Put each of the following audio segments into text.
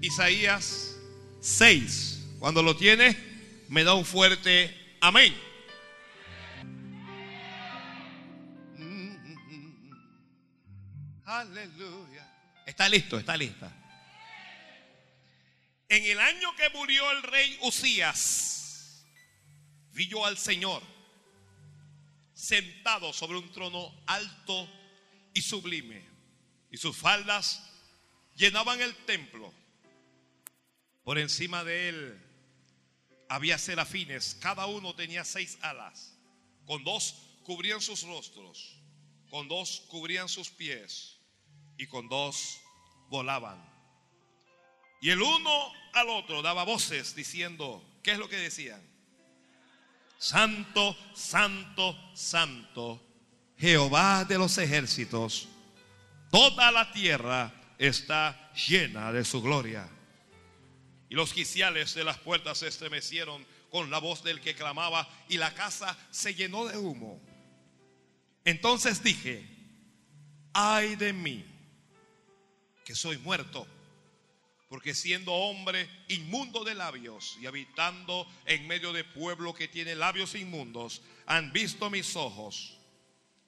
Isaías 6. Cuando lo tiene, me da un fuerte amén. Aleluya. Está listo, está lista. En el año que murió el rey Usías, vi yo al Señor sentado sobre un trono alto y sublime, y sus faldas llenaban el templo. Por encima de él había serafines, cada uno tenía seis alas, con dos cubrían sus rostros, con dos cubrían sus pies y con dos volaban. Y el uno al otro daba voces diciendo, ¿qué es lo que decían? Santo, santo, santo, Jehová de los ejércitos, toda la tierra está llena de su gloria. Y los quiciales de las puertas se estremecieron con la voz del que clamaba y la casa se llenó de humo. Entonces dije, ay de mí, que soy muerto, porque siendo hombre inmundo de labios y habitando en medio de pueblo que tiene labios inmundos, han visto mis ojos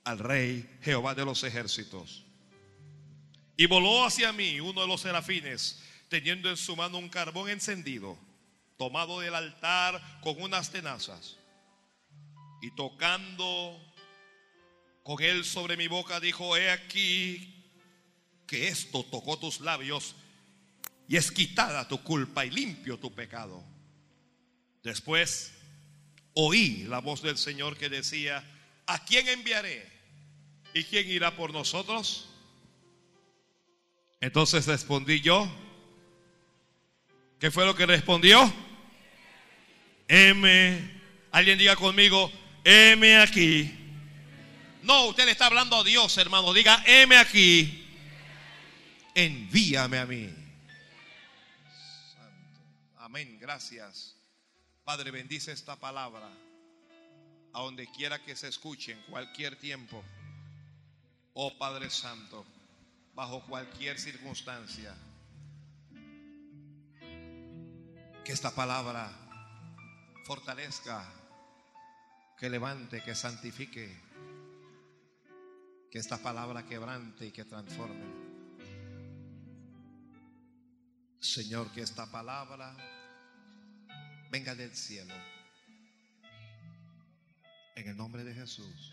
al rey Jehová de los ejércitos. Y voló hacia mí uno de los serafines, teniendo en su mano un carbón encendido, tomado del altar con unas tenazas, y tocando con él sobre mi boca, dijo, he aquí que esto tocó tus labios y es quitada tu culpa y limpio tu pecado. Después oí la voz del Señor que decía, ¿a quién enviaré? ¿Y quién irá por nosotros? Entonces respondí yo. ¿Qué fue lo que respondió? M. Alguien diga conmigo, M aquí. No, usted le está hablando a Dios, hermano. Diga, M aquí envíame a mí. Amén, gracias. Padre, bendice esta palabra a donde quiera que se escuche en cualquier tiempo. Oh Padre Santo, bajo cualquier circunstancia. Que esta palabra fortalezca, que levante, que santifique. Que esta palabra quebrante y que transforme. Señor, que esta palabra venga del cielo. En el nombre de Jesús.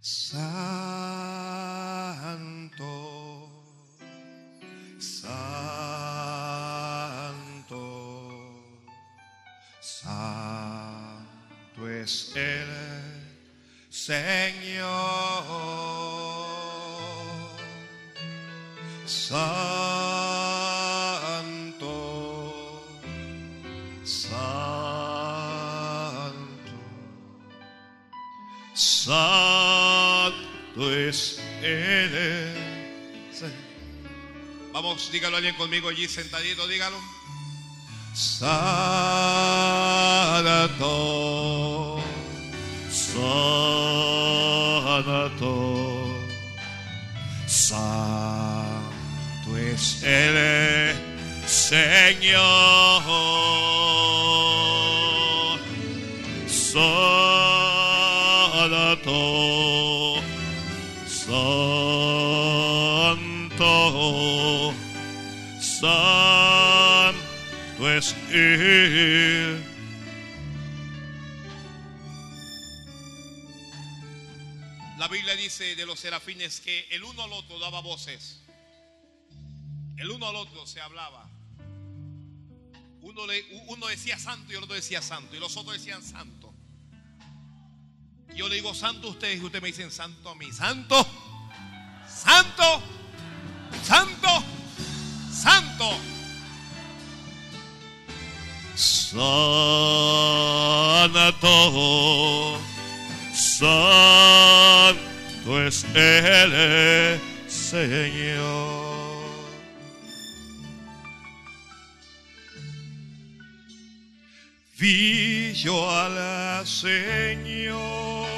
Santo, santo, santo es el Señor. Santo, Santo, Santo es Él. Vamos, dígalo alguien conmigo allí sentadito, dígalo. Santo, Santo, Santo es el Señor. La Biblia dice de los serafines que el uno al otro daba voces. El uno al otro se hablaba. Uno, uno decía santo y el otro decía santo. Y los otros decían santo. Yo le digo santo a ustedes y ustedes me dicen santo a mí. Santo, santo, santo, santo. Santo, santo es el Señor. vi yo al Señor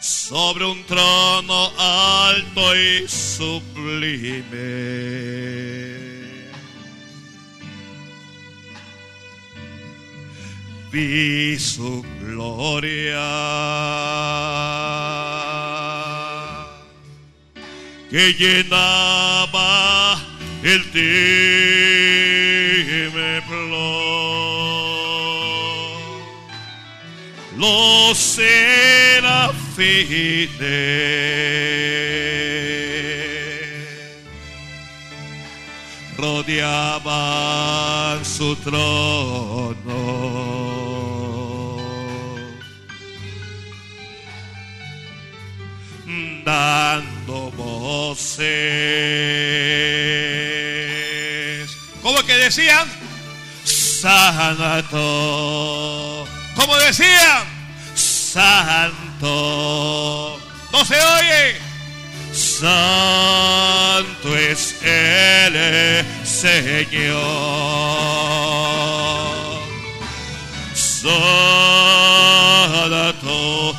sobre un trono alto y sublime. Vi su gloria que llenaba el templo. Los serafines rodeaban su trono. Dando voces. ¿Cómo que decían? Santo. ¿Cómo decían? Santo. ¿No se oye? Santo es el Señor. Santo,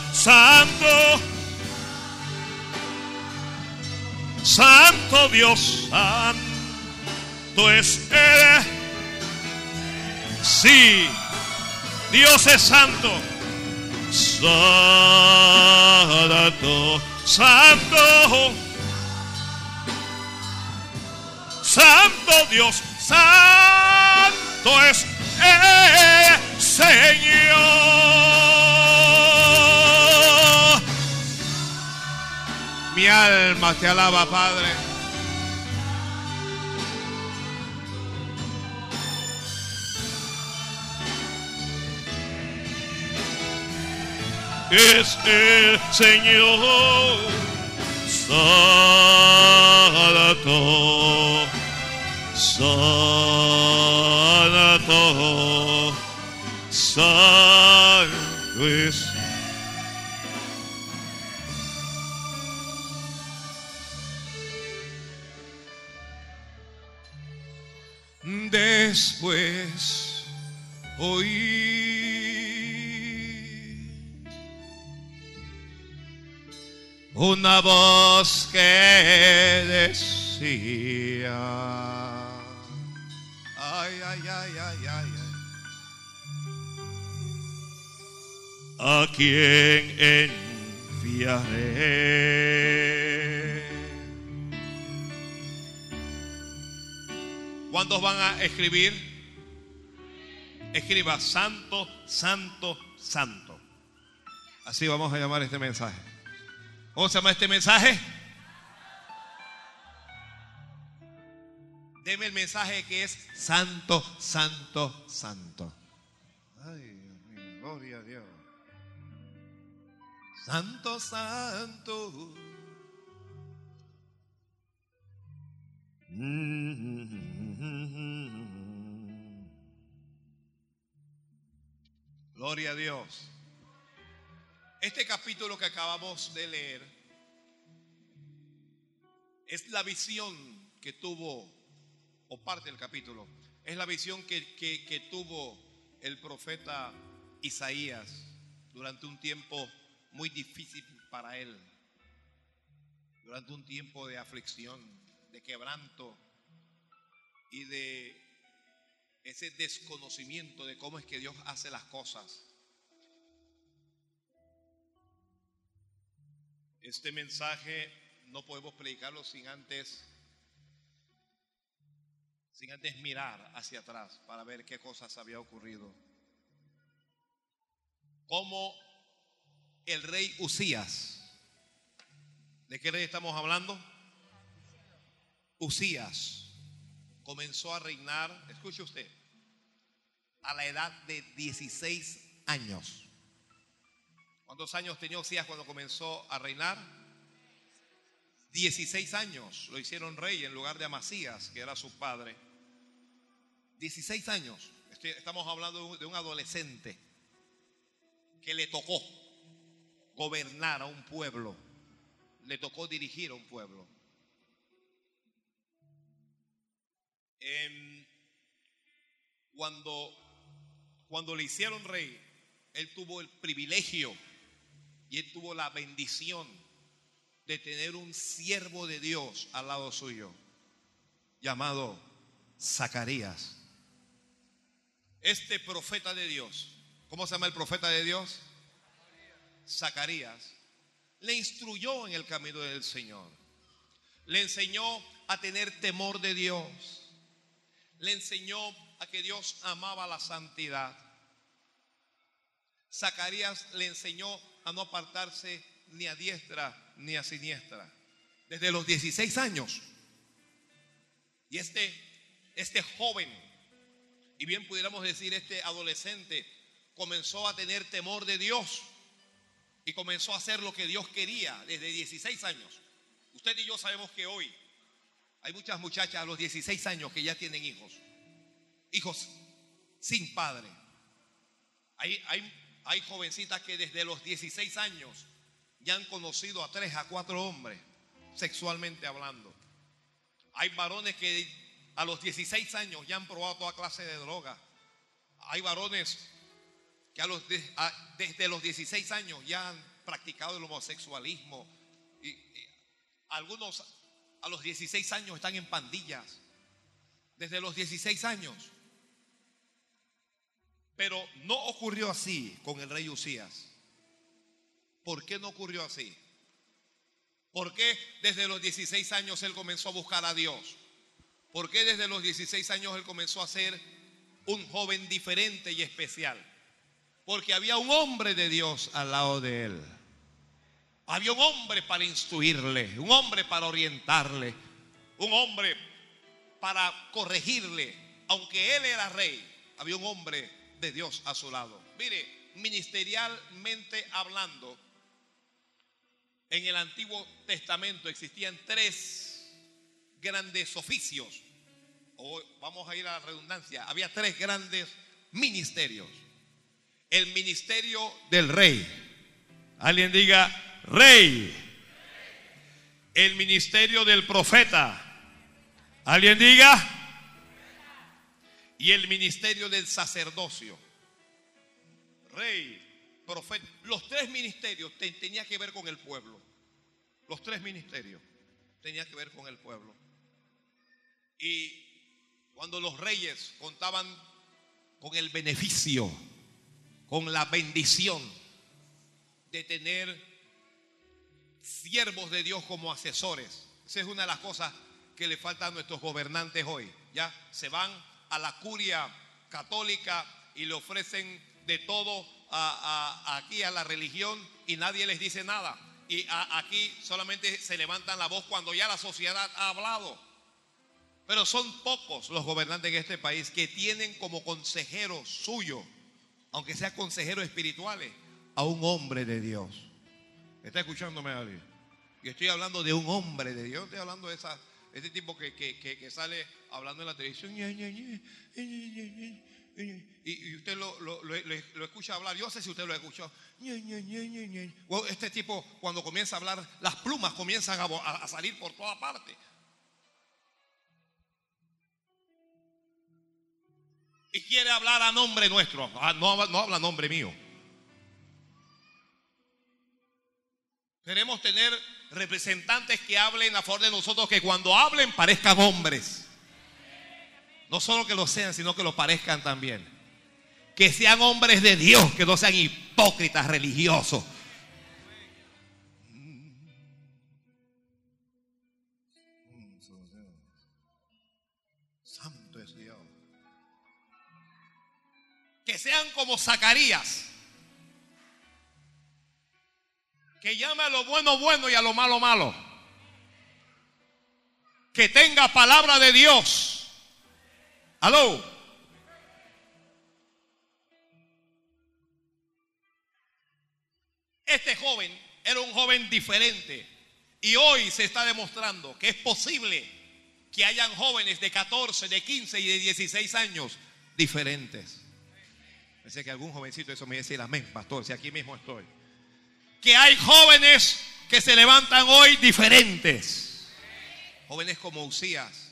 Santo Dios, Santo es Él. Sí, Dios es santo. Santo, Santo, Santo Dios, Santo es el Señor. Mi alma te alaba, Padre. es el Señor Santo, Santo, Santo es. Después oí una voz que decía, ay, ay, ay, ay, ay, ay. ¿A quién enviaré? ¿Cuántos van a escribir? Escriba santo, santo, santo. Así vamos a llamar este mensaje. ¿Cómo se llama este mensaje? Deme el mensaje que es santo, santo, santo. Ay, Dios mío, gloria a Dios. Santo, santo. Gloria a Dios. Este capítulo que acabamos de leer es la visión que tuvo, o parte del capítulo, es la visión que, que- tuvo el profeta Isaías durante un tiempo muy difícil para él, durante un tiempo de aflicción, de quebranto y de ese desconocimiento de cómo es que Dios hace las cosas. Este mensaje no podemos predicarlo sin antes sin antes mirar hacia atrás para ver qué cosas había ocurrido. Como el rey Usías. ¿De qué rey estamos hablando? Usías comenzó a reinar, escuche usted, a la edad de 16 años. ¿Cuántos años tenía Usías cuando comenzó a reinar? 16 años lo hicieron rey en lugar de Amasías, que era su padre. 16 años. Estamos hablando de un adolescente que le tocó gobernar a un pueblo, le tocó dirigir a un pueblo. Em, cuando, cuando le hicieron rey, él tuvo el privilegio Y él tuvo la bendición de tener un siervo de Dios al lado suyo, llamado Zacarías. Este profeta de Dios, ¿cómo se llama el profeta de Dios? Zacarías, le instruyó en el camino del Señor. Le enseñó a tener temor de Dios. Le enseñó a que Dios amaba la santidad. Zacarías le enseñó a no apartarse ni a diestra ni a siniestra. Desde los 16 años. Y este, este joven, y bien pudiéramos decir este adolescente, comenzó a tener temor de Dios y comenzó a hacer lo que Dios quería desde 16 años. Usted y yo sabemos que hoy hay muchas muchachas a los 16 años que ya tienen hijos. Hijos sin padre. Hay, hay, hay jovencitas que desde los 16 años ya han conocido a tres, a cuatro hombres, sexualmente hablando. Hay varones que a los 16 años ya han probado toda clase de droga. Hay varones que a los, desde los 16 años ya han practicado el homosexualismo. Y, algunos a los 16 años están en pandillas. Desde los 16 años. Pero no ocurrió así con el rey Usías. ¿Por qué no ocurrió así? ¿Por qué desde los 16 años él comenzó a buscar a Dios? ¿Por qué desde los 16 años él comenzó a ser un joven diferente y especial? Porque había un hombre de Dios al lado de él. Había un hombre para instruirle, un hombre para orientarle, un hombre para corregirle. Aunque él era rey, había un hombre de Dios a su lado. Mire, ministerialmente hablando, en el Antiguo Testamento existían tres grandes oficios. Vamos a ir a la redundancia. Había tres grandes ministerios. El ministerio del rey. Alguien diga rey. El ministerio del profeta. Alguien diga. Y el ministerio del sacerdocio. Rey, profeta. Los tres ministerios tenían que ver con el pueblo. Los tres ministerios tenían que ver con el pueblo. Y cuando los reyes contaban con el beneficio, con la bendición de tener siervos de Dios como asesores. Esa es una de las cosas que le falta a nuestros gobernantes hoy. Ya se van a la curia católica y le ofrecen de todo aquí a la religión y nadie les dice nada y aquí solamente se levantan la voz cuando ya la sociedad ha hablado. Pero son pocos los gobernantes en este país que tienen como consejero suyo, aunque sea consejero espirituales, a un hombre de Dios. ¿Está escuchándome alguien? Y estoy hablando de un hombre de Dios, estoy hablando de esa, este tipo que, que sale hablando en la televisión y, usted lo, escucha hablar. Yo sé si usted lo ha escuchado. este tipo, cuando comienza a hablar, las plumas comienzan a, salir por toda parte. Y quiere hablar a nombre nuestro. Ah, no, no habla a nombre mío. Queremos tener representantes que hablen a favor de nosotros, que cuando hablen parezcan hombres. No solo que lo sean, sino que lo parezcan también. Que sean hombres de Dios, que no sean hipócritas religiosos. Santo es Dios. Que sean como Zacarías. Que llame a lo bueno bueno y a lo malo malo. Que tenga palabra de Dios Aló. Este joven era un joven diferente y hoy se está demostrando que es posible que hayan jóvenes de 14, de 15 y de 16 años diferentes. Pensé que algún jovencito eso me decía amén, pastor, si aquí mismo estoy. Que hay jóvenes que se levantan hoy diferentes. Jóvenes como Usías,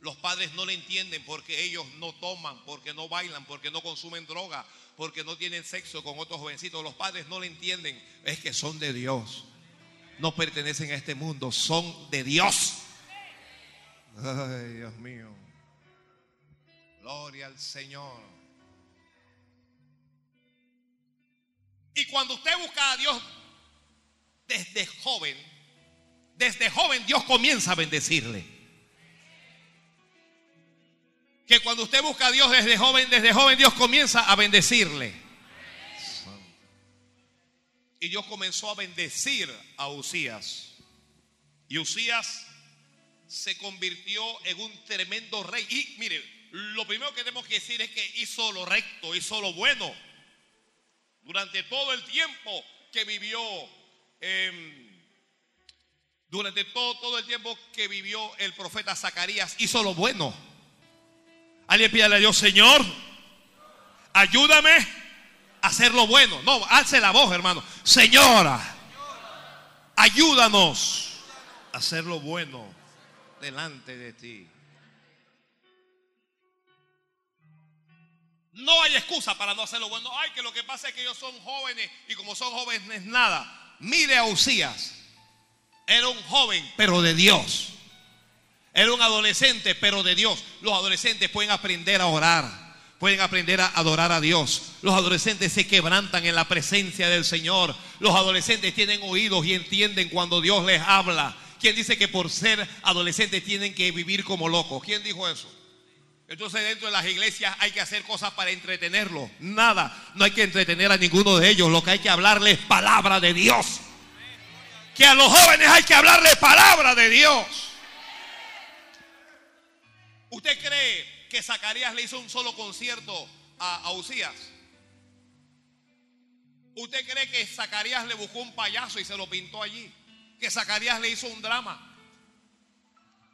Los padres no le entienden porque ellos no toman, porque no bailan, porque no consumen droga, porque no tienen sexo con otros jovencitos. Los padres no le entienden. Es que son de Dios. No pertenecen a este mundo, son de Dios. Ay, Dios mío. Gloria al Señor. Y cuando usted busca a Dios desde joven, desde joven Dios comienza a bendecirle. Que cuando usted busca a Dios desde joven, desde joven Dios comienza a bendecirle. Y Dios comenzó a bendecir a Usías. Y Usías se convirtió en un tremendo rey. Y mire, lo primero que tenemos que decir es que hizo lo recto, hizo lo bueno. Durante todo el tiempo que vivió, durante todo, todo el tiempo que vivió el profeta Zacarías, hizo lo bueno. Alguien pídale a Dios, Señor, ayúdame a hacer lo bueno. No, alce la voz, hermano. Señora, ayúdanos a hacer lo bueno delante de ti. No hay excusa para no hacer lo bueno. Ay, que lo que pasa es que ellos son jóvenes y como son jóvenes nada. Mire a Usías. Era un joven, pero de Dios. Era un adolescente, pero de Dios. Los adolescentes pueden aprender a orar, pueden aprender a adorar a Dios. Los adolescentes se quebrantan en la presencia del Señor. Los adolescentes tienen oídos y entienden cuando Dios les habla. ¿Quién dice que por ser adolescentes tienen que vivir como locos? ¿Quién dijo eso? Entonces dentro de las iglesias hay que hacer cosas para entretenerlos. Nada, no hay que entretener a ninguno de ellos. Lo que hay que hablarles es palabra de Dios. Que a los jóvenes hay que hablarles palabra de Dios. ¿Usted cree que Zacarías le hizo un solo concierto a, a Usías? ¿Usted cree que Zacarías le buscó un payaso y se lo pintó allí? Que Zacarías le hizo un drama.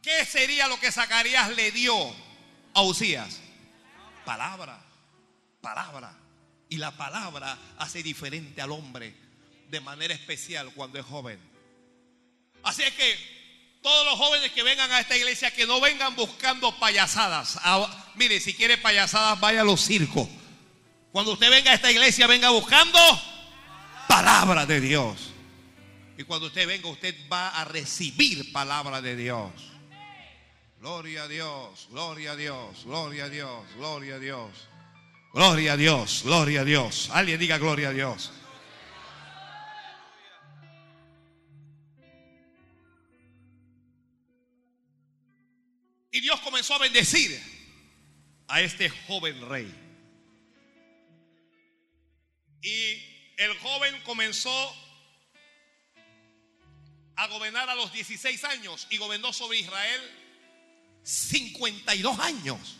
¿Qué sería lo que Zacarías le dio a Usías? Palabra, palabra. Y la palabra hace diferente al hombre de manera especial cuando es joven. Así es que todos los jóvenes que vengan a esta iglesia, que no vengan buscando payasadas. Ah, mire, si quiere payasadas, vaya a los circos. Cuando usted venga a esta iglesia, venga buscando palabra de Dios. Y cuando usted venga, usted va a recibir palabra de Dios. Gloria a Dios, gloria a Dios, gloria a Dios, gloria a Dios. Gloria a Dios, gloria a Dios. Alguien diga gloria a Dios. Y Dios comenzó a bendecir a este joven rey. Y el joven comenzó a gobernar a los 16 años y gobernó sobre Israel 52 años.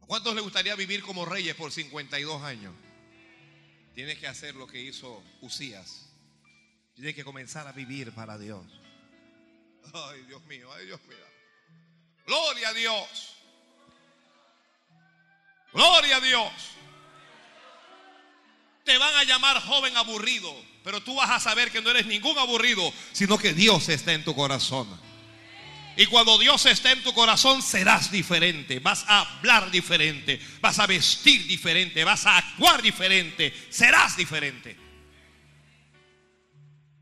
¿Cuántos le gustaría vivir como reyes por 52 años? Tienes que hacer lo que hizo Usías. Tienes que comenzar a vivir para Dios. Ay, Dios mío, ay, Dios mío. Gloria a Dios. Gloria a Dios. Te van a llamar joven aburrido, pero tú vas a saber que no eres ningún aburrido, sino que Dios está en tu corazón. Y cuando Dios está en tu corazón, serás diferente. Vas a hablar diferente. Vas a vestir diferente. Vas a actuar diferente. Serás diferente.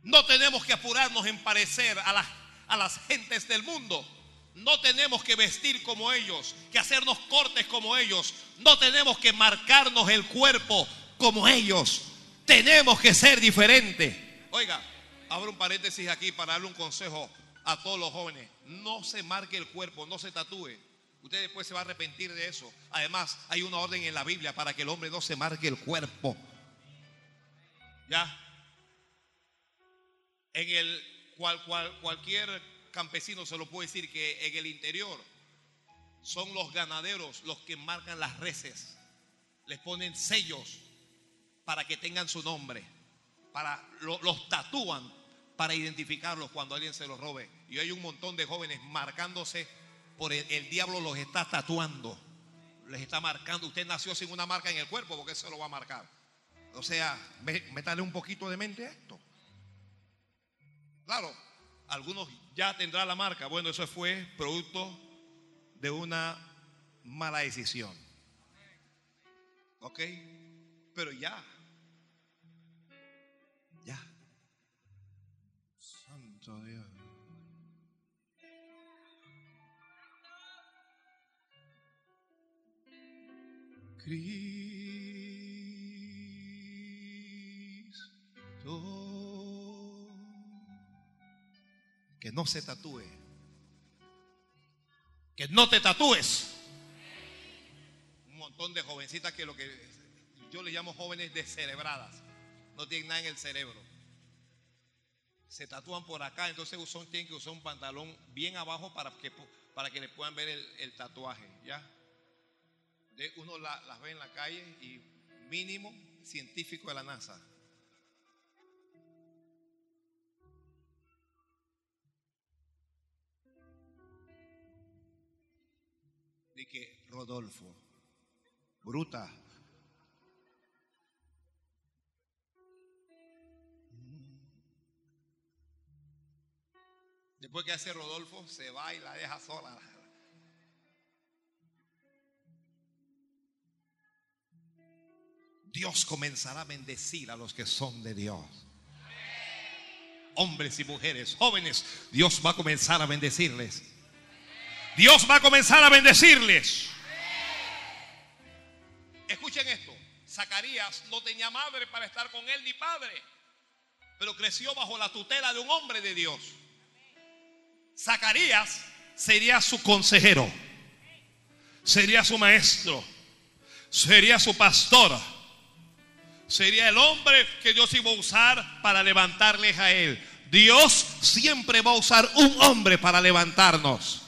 No tenemos que apurarnos en parecer a las a las gentes del mundo. No tenemos que vestir como ellos, que hacernos cortes como ellos. No tenemos que marcarnos el cuerpo como ellos. Tenemos que ser diferentes. Oiga, abro un paréntesis aquí para darle un consejo a todos los jóvenes. No se marque el cuerpo, no se tatúe. Usted después se va a arrepentir de eso. Además, hay una orden en la Biblia para que el hombre no se marque el cuerpo. ¿Ya? En el cual, cualquier campesino se lo puede decir que en el interior son los ganaderos los que marcan las reses. Les ponen sellos para que tengan su nombre. Para, los tatúan para identificarlos cuando alguien se los robe. Y hay un montón de jóvenes marcándose por el, el diablo los está tatuando. Les está marcando. Usted nació sin una marca en el cuerpo porque se lo va a marcar. O sea, métale un poquito de mente a esto. Claro, Algunos ya tendrán la marca. Bueno, eso fue producto de una mala decisión. ¿Ok? Pero ya. Ya. Cristo. Que no se tatúe. Que no te tatúes. Un montón de jovencitas que lo que yo le llamo jóvenes descerebradas. No tienen nada en el cerebro. Se tatúan por acá, entonces usan, tienen que usar un pantalón bien abajo para que, para que le puedan ver el, el tatuaje. ¿Ya? uno las ve en la calle y mínimo científico de la NASA. De que Rodolfo, bruta. Después que hace Rodolfo, se va y la deja sola. Dios comenzará a bendecir a los que son de Dios. Hombres y mujeres, jóvenes, Dios va a comenzar a bendecirles. Dios va a comenzar a bendecirles. Escuchen esto. Zacarías no tenía madre para estar con él ni padre, pero creció bajo la tutela de un hombre de Dios. Zacarías sería su consejero, sería su maestro, sería su pastor sería el hombre que Dios iba a usar para levantarles a él. Dios siempre va a usar un hombre para levantarnos.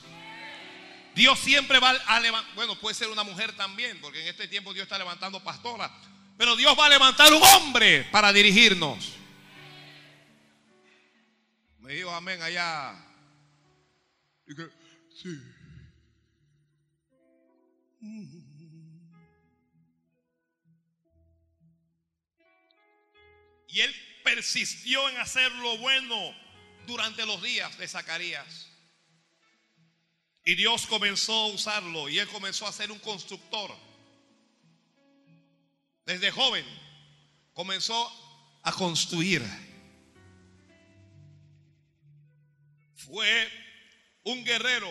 Dios siempre va a levantar, bueno, puede ser una mujer también, porque en este tiempo Dios está levantando pastora, pero Dios va a levantar un hombre para dirigirnos. Me dijo amén allá. Sí. Y él persistió en hacer lo bueno durante los días de Zacarías. Y Dios comenzó a usarlo y él comenzó a ser un constructor. Desde joven comenzó a construir. Fue un guerrero.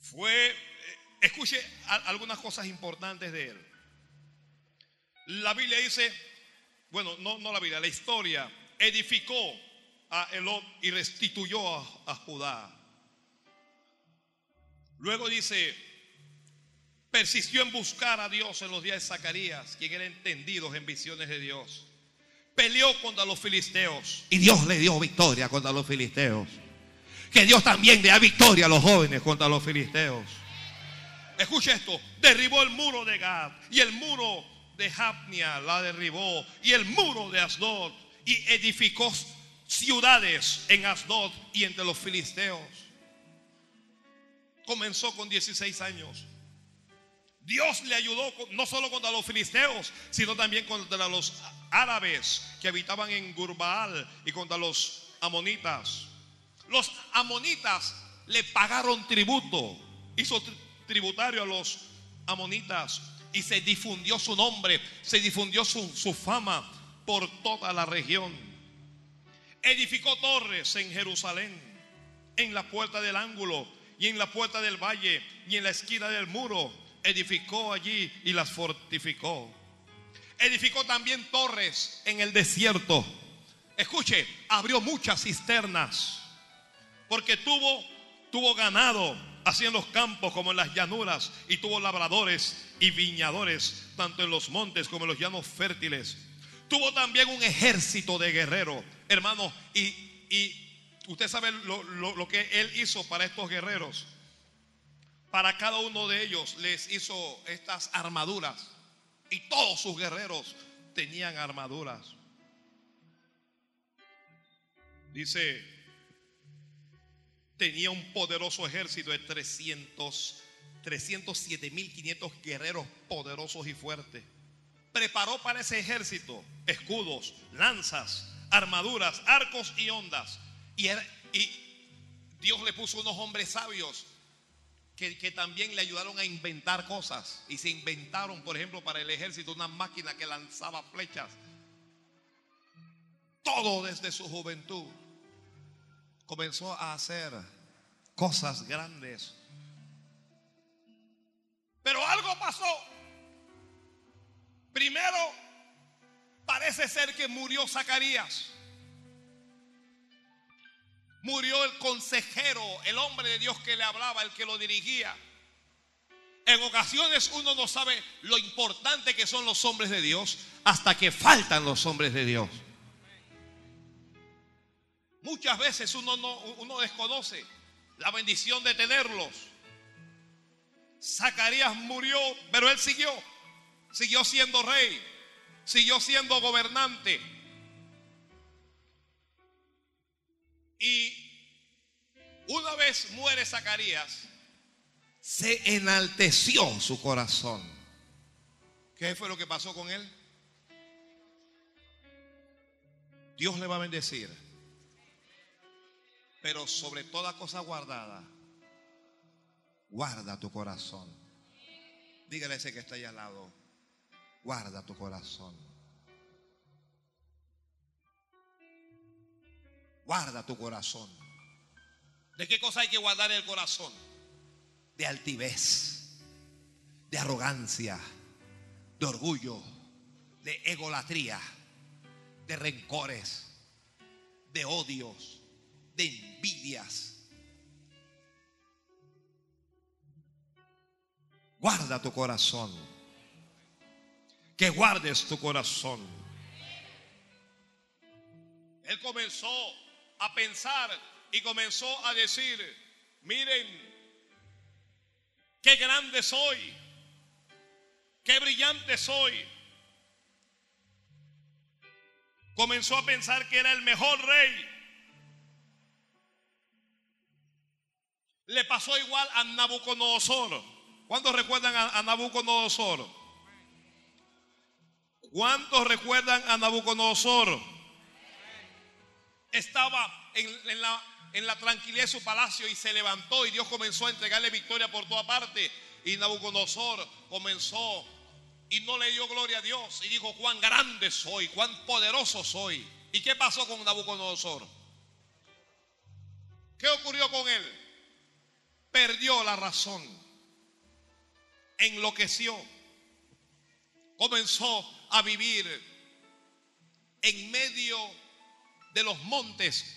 Fue, eh, escuche algunas cosas importantes de él. La Biblia dice, bueno, no, no la Biblia, la historia, edificó a Elot y restituyó a, Judá. Luego dice, persistió en buscar a Dios en los días de Zacarías, quien era entendido en visiones de Dios. Peleó contra los filisteos y Dios le dio victoria contra los filisteos. Que Dios también le da victoria a los jóvenes contra los filisteos. Escucha esto, derribó el muro de Gad y el muro de Japnia la derribó y el muro de Asdod y edificó ciudades en Asdod y entre los filisteos. Comenzó con 16 años. Dios le ayudó no solo contra los filisteos, sino también contra los árabes que habitaban en Gurbaal y contra los amonitas. Los amonitas le pagaron tributo, hizo tributario a los amonitas y se difundió su nombre, se difundió su, fama por toda la región. Edificó torres en Jerusalén, en la puerta del ángulo y en la puerta del valle y en la esquina del muro. Edificó allí y las fortificó. Edificó también torres en el desierto. Escuche, abrió muchas cisternas porque tuvo, tuvo ganado así en los campos como en las llanuras, y tuvo labradores y viñadores, tanto en los montes como en los llanos fértiles. Tuvo también un ejército de guerreros, hermano, y, usted sabe lo, lo que él hizo para estos guerreros. Para cada uno de ellos les hizo estas armaduras, y todos sus guerreros tenían armaduras. Dice tenía un poderoso ejército de 300, 307.500 guerreros poderosos y fuertes. Preparó para ese ejército escudos, lanzas, armaduras, arcos y ondas. Y, y Dios le puso unos hombres sabios que, también le ayudaron a inventar cosas. Y se inventaron, por ejemplo, para el ejército una máquina que lanzaba flechas. Todo desde su juventud comenzó a hacer cosas grandes. Pero algo pasó. Primero, parece ser que murió Zacarías. Murió el consejero, el hombre de Dios que le hablaba, el que lo dirigía. En ocasiones uno no sabe lo importante que son los hombres de Dios hasta que faltan los hombres de Dios. Muchas veces uno, no, uno desconoce la bendición de tenerlos. Zacarías murió, pero él siguió. Siguió siendo rey. Siguió siendo gobernante. Y una vez muere Zacarías, se enalteció su corazón. ¿Qué fue lo que pasó con él? Dios le va a bendecir. Pero sobre toda cosa guardada, guarda tu corazón. Dígale ese que está ahí al lado, guarda tu corazón. Guarda tu corazón. ¿De qué cosa hay que guardar el corazón? De altivez, de arrogancia, de orgullo, de egolatría, de rencores, de odios, de envidias. Guarda tu corazón. Que guardes tu corazón. Él comenzó a pensar y comenzó a decir, miren, qué grande soy, qué brillante soy. Comenzó a pensar que era el mejor rey. Le pasó igual a Nabucodonosor. ¿Cuántos recuerdan a, Nabucodonosor? ¿Cuántos recuerdan a Nabucodonosor? Estaba en, la, la tranquilidad de su palacio y se levantó y Dios comenzó a entregarle victoria por toda parte. Y Nabucodonosor comenzó y no le dio gloria a Dios y dijo, cuán grande soy, cuán poderoso soy. ¿Y qué pasó con Nabucodonosor? ¿Qué ocurrió con él? perdió la razón, enloqueció, comenzó a vivir en medio de los montes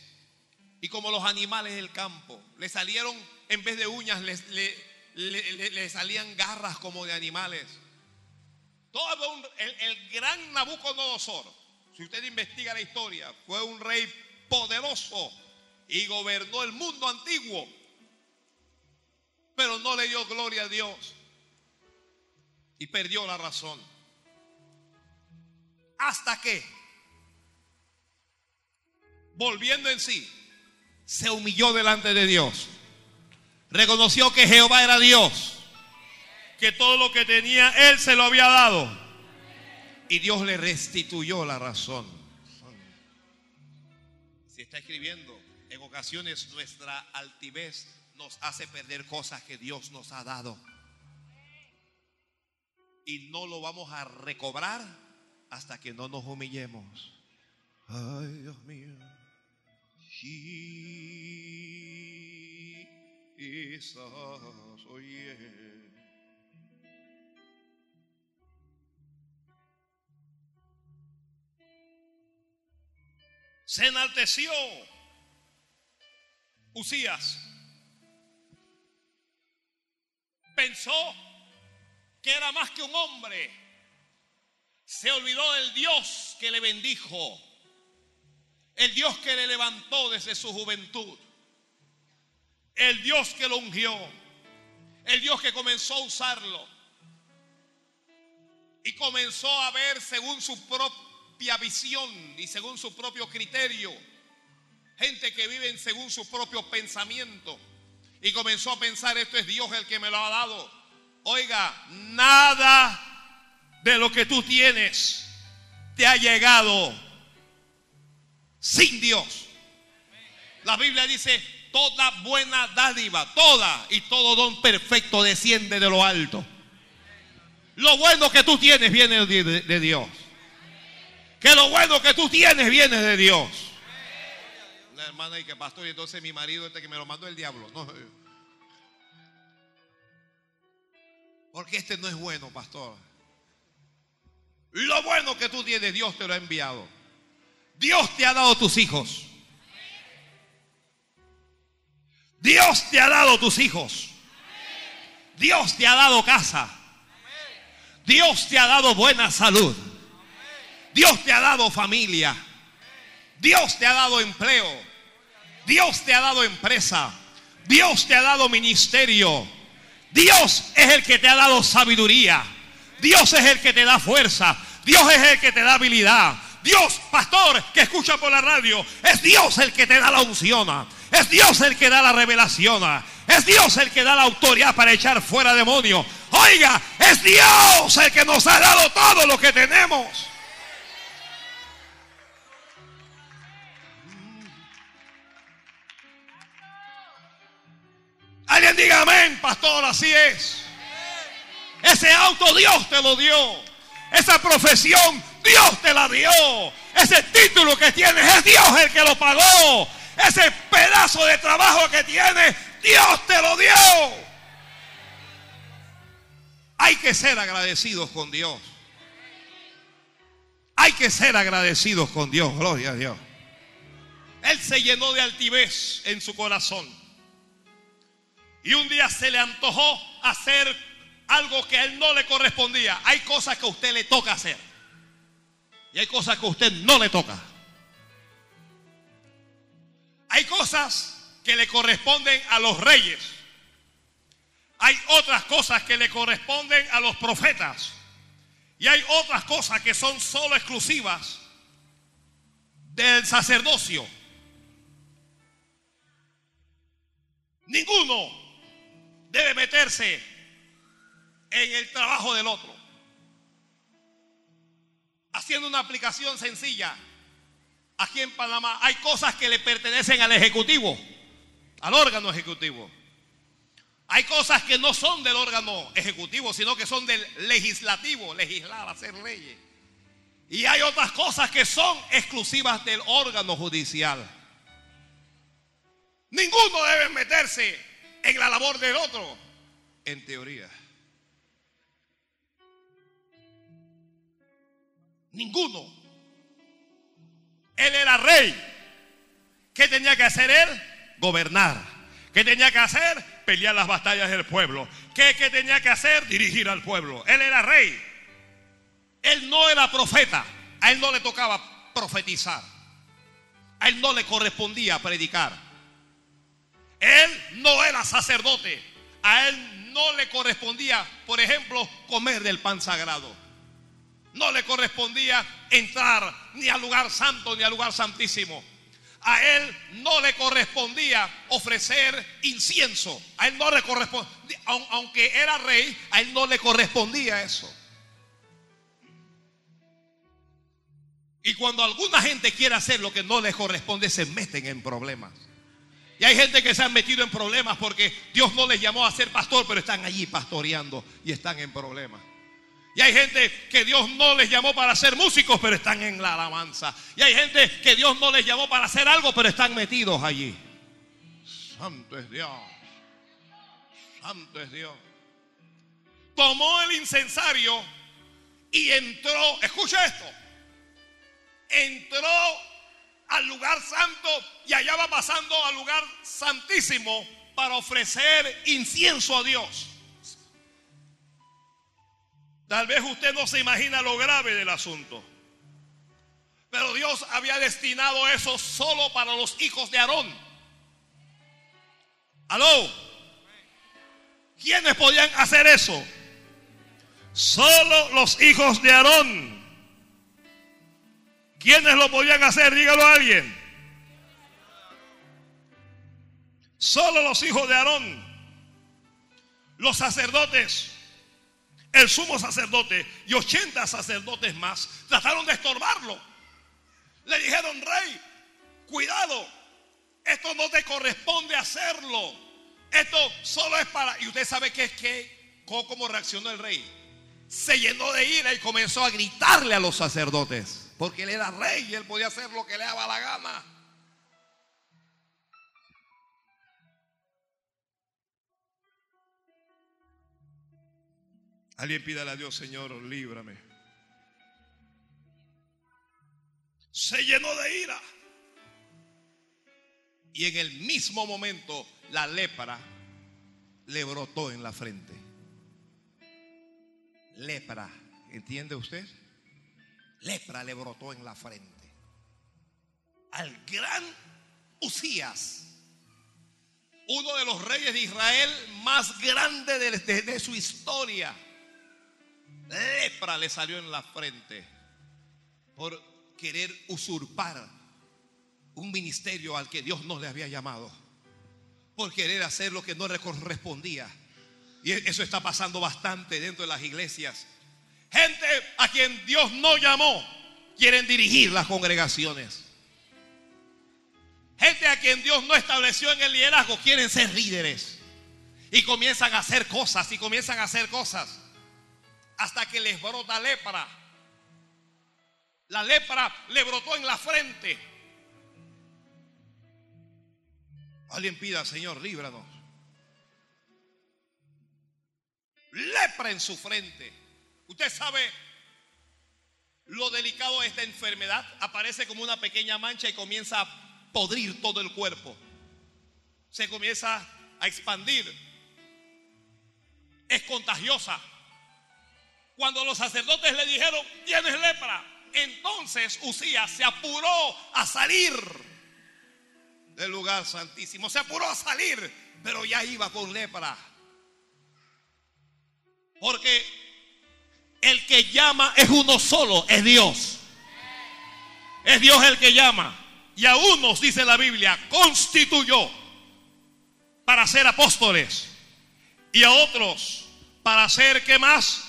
y como los animales del campo. Le salieron, en vez de uñas, le, salían garras como de animales. Todo el, el gran Nabucodonosor, si usted investiga la historia, fue un rey poderoso y gobernó el mundo antiguo pero no le dio gloria a Dios y perdió la razón. Hasta que, volviendo en sí, se humilló delante de Dios. Reconoció que Jehová era Dios, que todo lo que tenía Él se lo había dado. Y Dios le restituyó la razón. Si está escribiendo, en ocasiones nuestra altivez nos hace perder cosas que Dios nos ha dado. Y no lo vamos a recobrar hasta que no nos humillemos. Ay, Dios mío. Se enalteció Usías pensó que era más que un hombre. Se olvidó del Dios que le bendijo. El Dios que le levantó desde su juventud. El Dios que lo ungió. El Dios que comenzó a usarlo. Y comenzó a ver según su propia visión y según su propio criterio. Gente que vive según su propio pensamiento y comenzó a pensar, esto es Dios el que me lo ha dado. Oiga, nada de lo que tú tienes te ha llegado sin Dios. La Biblia dice, toda buena dádiva, toda y todo don perfecto desciende de lo alto. Lo bueno que tú tienes viene de, Dios. Que lo bueno que tú tienes viene de Dios. La hermana y que pastor, y entonces mi marido este que me lo mandó el diablo. No. Porque este no es bueno, pastor. Lo bueno que tú tienes, Dios te lo ha enviado. Dios te ha dado tus hijos. Dios te ha dado tus hijos. Dios te ha dado casa. Dios te ha dado buena salud. Dios te ha dado familia. Dios te ha dado empleo. Dios te ha dado empresa. Dios te ha dado ministerio. Dios es el que te ha dado sabiduría. Dios es el que te da fuerza. Dios es el que te da habilidad. Dios, pastor, que escucha por la radio, es Dios el que te da la unción. Es Dios el que da la revelación. Es Dios el que da la autoridad para echar fuera demonios. Oiga, es Dios el que nos ha dado todo lo que tenemos. Alguien diga amén, pastor, así es. Ese auto Dios te lo dio. Esa profesión Dios te la dio. Ese título que tienes es Dios el que lo pagó. Ese pedazo de trabajo que tienes, Dios te lo dio. Hay que ser agradecidos con Dios. Hay que ser agradecidos con Dios. Gloria a Dios. Él se llenó de altivez en su corazón. Y un día se le antojó hacer algo que a él no le correspondía. Hay cosas que a usted le toca hacer. Y hay cosas que a usted no le toca. Hay cosas que le corresponden a los reyes. Hay otras cosas que le corresponden a los profetas. Y hay otras cosas que son solo exclusivas del sacerdocio. Ninguno debe meterse en el trabajo del otro. Haciendo una aplicación sencilla, aquí en Panamá hay cosas que le pertenecen al Ejecutivo, al órgano ejecutivo. Hay cosas que no son del órgano ejecutivo, sino que son del legislativo, legislar, hacer leyes. Y hay otras cosas que son exclusivas del órgano judicial. Ninguno debe meterse en la labor del otro, en teoría. Ninguno. Él era rey. ¿Qué tenía que hacer él? Gobernar. ¿Qué tenía que hacer? Pelear las batallas del pueblo. ¿Qué, ¿Qué, tenía que hacer? Dirigir al pueblo. Él era rey. Él no era profeta. A él no le tocaba profetizar. A él no le correspondía predicar. Él no era sacerdote. A él no le correspondía, por ejemplo, comer del pan sagrado no le correspondía entrar ni al lugar santo ni al lugar santísimo. A él no le correspondía ofrecer incienso. A él no le correspondía, aunque era rey, a él no le correspondía eso. Y cuando alguna gente quiere hacer lo que no le corresponde, se meten en problemas. Y hay gente que se han metido en problemas porque Dios no les llamó a ser pastor, pero están allí pastoreando y están en problemas. Y hay gente que Dios no les llamó para ser músicos, pero están en la alabanza. Y hay gente que Dios no les llamó para hacer algo, pero están metidos allí. Santo es Dios. Santo es Dios. Tomó el incensario y entró, escucha esto, entró al lugar santo y allá va pasando al lugar santísimo para ofrecer incienso a Dios. Tal vez usted no se imagina lo grave del asunto. Pero Dios había destinado eso solo para los hijos de Aarón. ¿Aló? ¿Quiénes podían hacer eso? Solo los hijos de Aarón. ¿Quiénes lo podían hacer? Dígalo a alguien. Solo los hijos de Aarón. Los sacerdotes el sumo sacerdote y 80 sacerdotes más trataron de estorbarlo. Le dijeron, rey, cuidado, esto no te corresponde hacerlo. Esto solo es para... Y usted sabe que es que, ¿cómo reaccionó el rey? Se llenó de ira y comenzó a gritarle a los sacerdotes, porque él era rey y él podía hacer lo que le daba la gana. Alguien pídale a Dios, Señor, líbrame. Se llenó de ira. Y en el mismo momento la lepra le brotó en la frente. Lepra, ¿entiende usted? Lepra le brotó en la frente. Al gran Usías, uno de los reyes de Israel más grande de, de su historia lepra le salió en la frente por querer usurpar un ministerio al que Dios no le había llamado, por querer hacer lo que no le correspondía. Y eso está pasando bastante dentro de las iglesias. Gente a quien Dios no llamó, quieren dirigir las congregaciones. Gente a quien Dios no estableció en el liderazgo, quieren ser líderes. Y comienzan a hacer cosas y comienzan a hacer cosas hasta que les brota lepra. La lepra le brotó en la frente. Alguien pida, Señor, líbranos. Lepra en su frente. Usted sabe lo delicado de esta enfermedad. Aparece como una pequeña mancha y comienza a podrir todo el cuerpo. Se comienza a expandir. Es contagiosa. Cuando los sacerdotes le dijeron, tienes lepra, entonces Usías se apuró a salir del lugar santísimo. Se apuró a salir, pero ya iba con lepra. Porque el que llama es uno solo, es Dios. Es Dios el que llama. Y a unos, dice la Biblia, constituyó para ser apóstoles. Y a otros para ser, ¿qué más?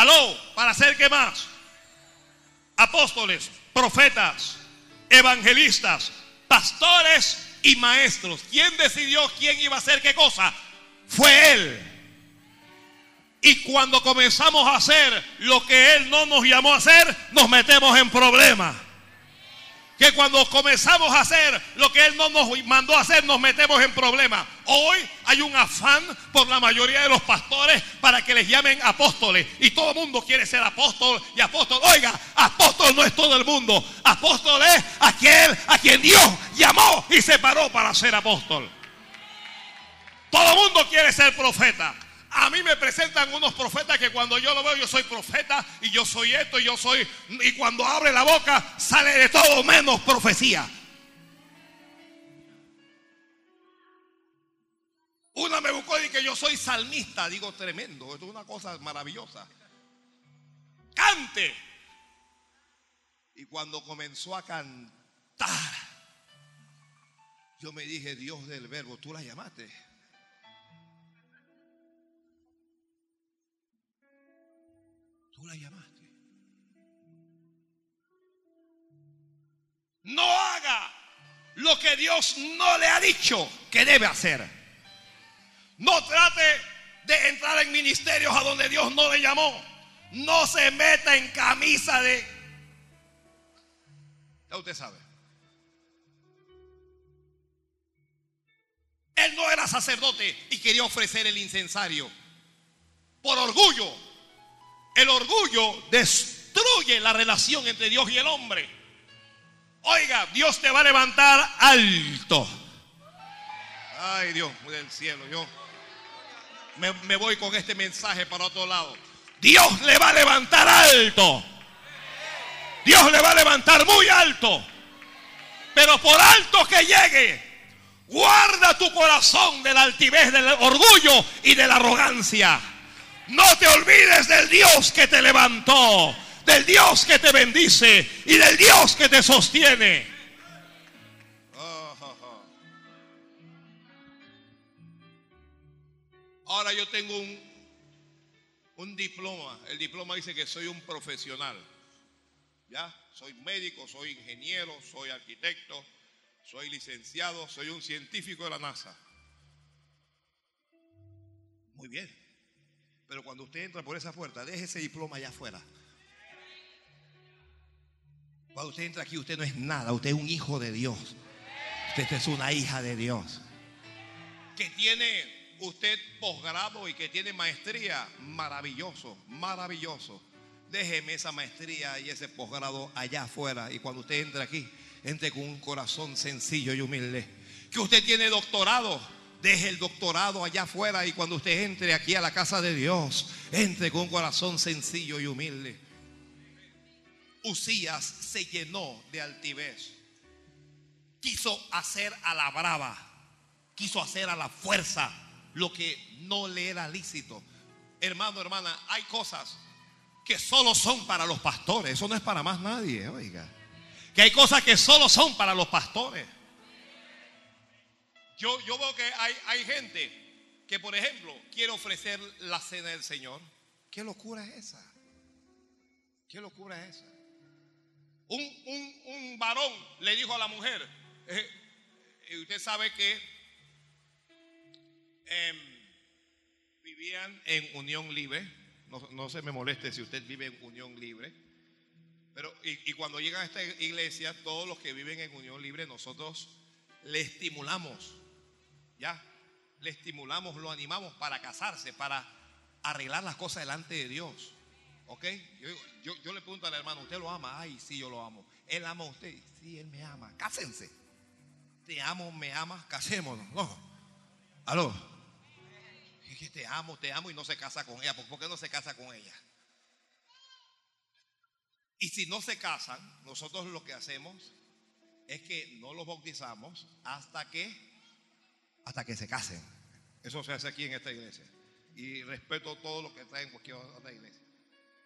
Aló, para hacer qué más? Apóstoles, profetas, evangelistas, pastores y maestros. ¿Quién decidió quién iba a hacer qué cosa? Fue Él. Y cuando comenzamos a hacer lo que Él no nos llamó a hacer, nos metemos en problemas que cuando comenzamos a hacer lo que Él no nos mandó a hacer, nos metemos en problemas. Hoy hay un afán por la mayoría de los pastores para que les llamen apóstoles. Y todo el mundo quiere ser apóstol y apóstol. Oiga, apóstol no es todo el mundo. Apóstol es aquel a quien Dios llamó y separó para ser apóstol. Todo el mundo quiere ser profeta. A mí me presentan unos profetas que cuando yo lo veo, yo soy profeta y yo soy esto y yo soy. Y cuando abre la boca, sale de todo menos profecía. Una me buscó y que yo soy salmista. Digo, tremendo. Esto es una cosa maravillosa. Cante. Y cuando comenzó a cantar, yo me dije, Dios del verbo, tú la llamaste. No haga lo que Dios no le ha dicho que debe hacer. No trate de entrar en ministerios a donde Dios no le llamó. No se meta en camisa de... Ya usted sabe. Él no era sacerdote y quería ofrecer el incensario. Por orgullo el orgullo destruye la relación entre Dios y el hombre. Oiga, Dios te va a levantar alto. Ay, Dios del cielo, yo me, me, voy con este mensaje para otro lado. Dios le va a levantar alto. Dios le va a levantar muy alto. Pero por alto que llegue, guarda tu corazón de la altivez, del orgullo y de la arrogancia. No te olvides del Dios que te levantó, del Dios que te bendice y del Dios que te sostiene. Ahora yo tengo un, un diploma. El diploma dice que soy un profesional. Ya, soy médico, soy ingeniero, soy arquitecto, soy licenciado, soy un científico de la NASA. Muy bien. Pero cuando usted entra por esa puerta, deje ese diploma allá afuera. Cuando usted entra aquí, usted no es nada, usted es un hijo de Dios. Usted es una hija de Dios. Que tiene usted posgrado y que tiene maestría, maravilloso, maravilloso. Déjeme esa maestría y ese posgrado allá afuera. Y cuando usted entre aquí, entre con un corazón sencillo y humilde. Que usted tiene doctorado, deje el doctorado allá afuera. Y cuando usted entre aquí a la casa de Dios, entre con un corazón sencillo y humilde. Usías se llenó de altivez. Quiso hacer a la brava, quiso hacer a la fuerza lo que no le era lícito. Hermano, hermana, hay cosas que solo son para los pastores. Eso no es para más nadie, oiga. Que hay cosas que solo son para los pastores. Yo, veo que hay, gente que, por ejemplo, quiere ofrecer la cena del Señor. ¿Qué locura es esa? ¿Qué locura es esa? Un, varón le dijo a la mujer, eh, eh, usted sabe que em, vivían en unión libre, no, se me moleste si usted vive en unión libre, pero y, cuando llega a esta iglesia, todos los que viven en unión libre, nosotros le estimulamos, ¿ya? Le estimulamos, lo animamos para casarse, para arreglar las cosas delante de Dios. ¿Ok? Yo, yo, le pregunto al hermano, ¿usted lo ama? Ay, sí, yo lo amo. ¿Él ama a usted? Sí, él me ama. Cásense. Te amo, me amas, casémonos. No. Aló. Es que te amo, te amo y no se casa con ella. ¿Por qué no se casa con ella? Y si no se casan, nosotros lo que hacemos es que no los bautizamos hasta que hasta que se casen. Eso se hace aquí en esta iglesia. Y respeto todo lo que traen cualquier otra iglesia.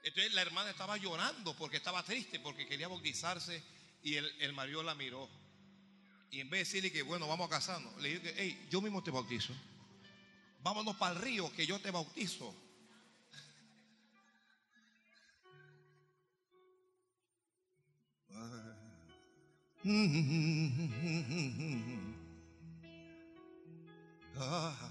Entonces la hermana estaba llorando porque estaba triste, porque quería bautizarse y el, marido la miró. Y en vez de decirle que, bueno, vamos a casarnos, le dijo que, hey, yo mismo te bautizo. Vámonos para el río que yo te bautizo. Ah.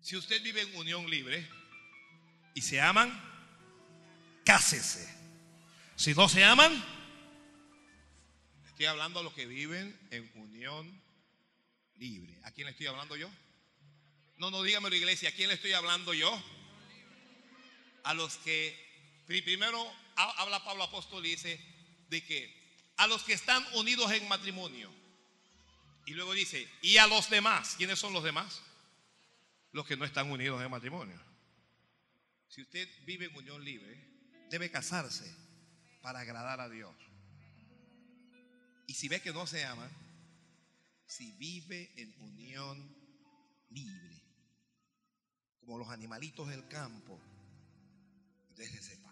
Si usted vive en unión libre y se aman, cásese. Si no se aman, estoy hablando a los que viven en unión libre. ¿A quién le estoy hablando yo? No, no, dígame la iglesia, ¿a quién le estoy hablando yo? A los que, primero habla Pablo Apóstol y dice de que a los que están unidos en matrimonio. Y luego dice, y a los demás, ¿quiénes son los demás? los que no están unidos en matrimonio. Si usted vive en unión libre, debe casarse para agradar a Dios. Y si ve que no se ama, si vive en unión libre, como los animalitos del campo, usted se separa.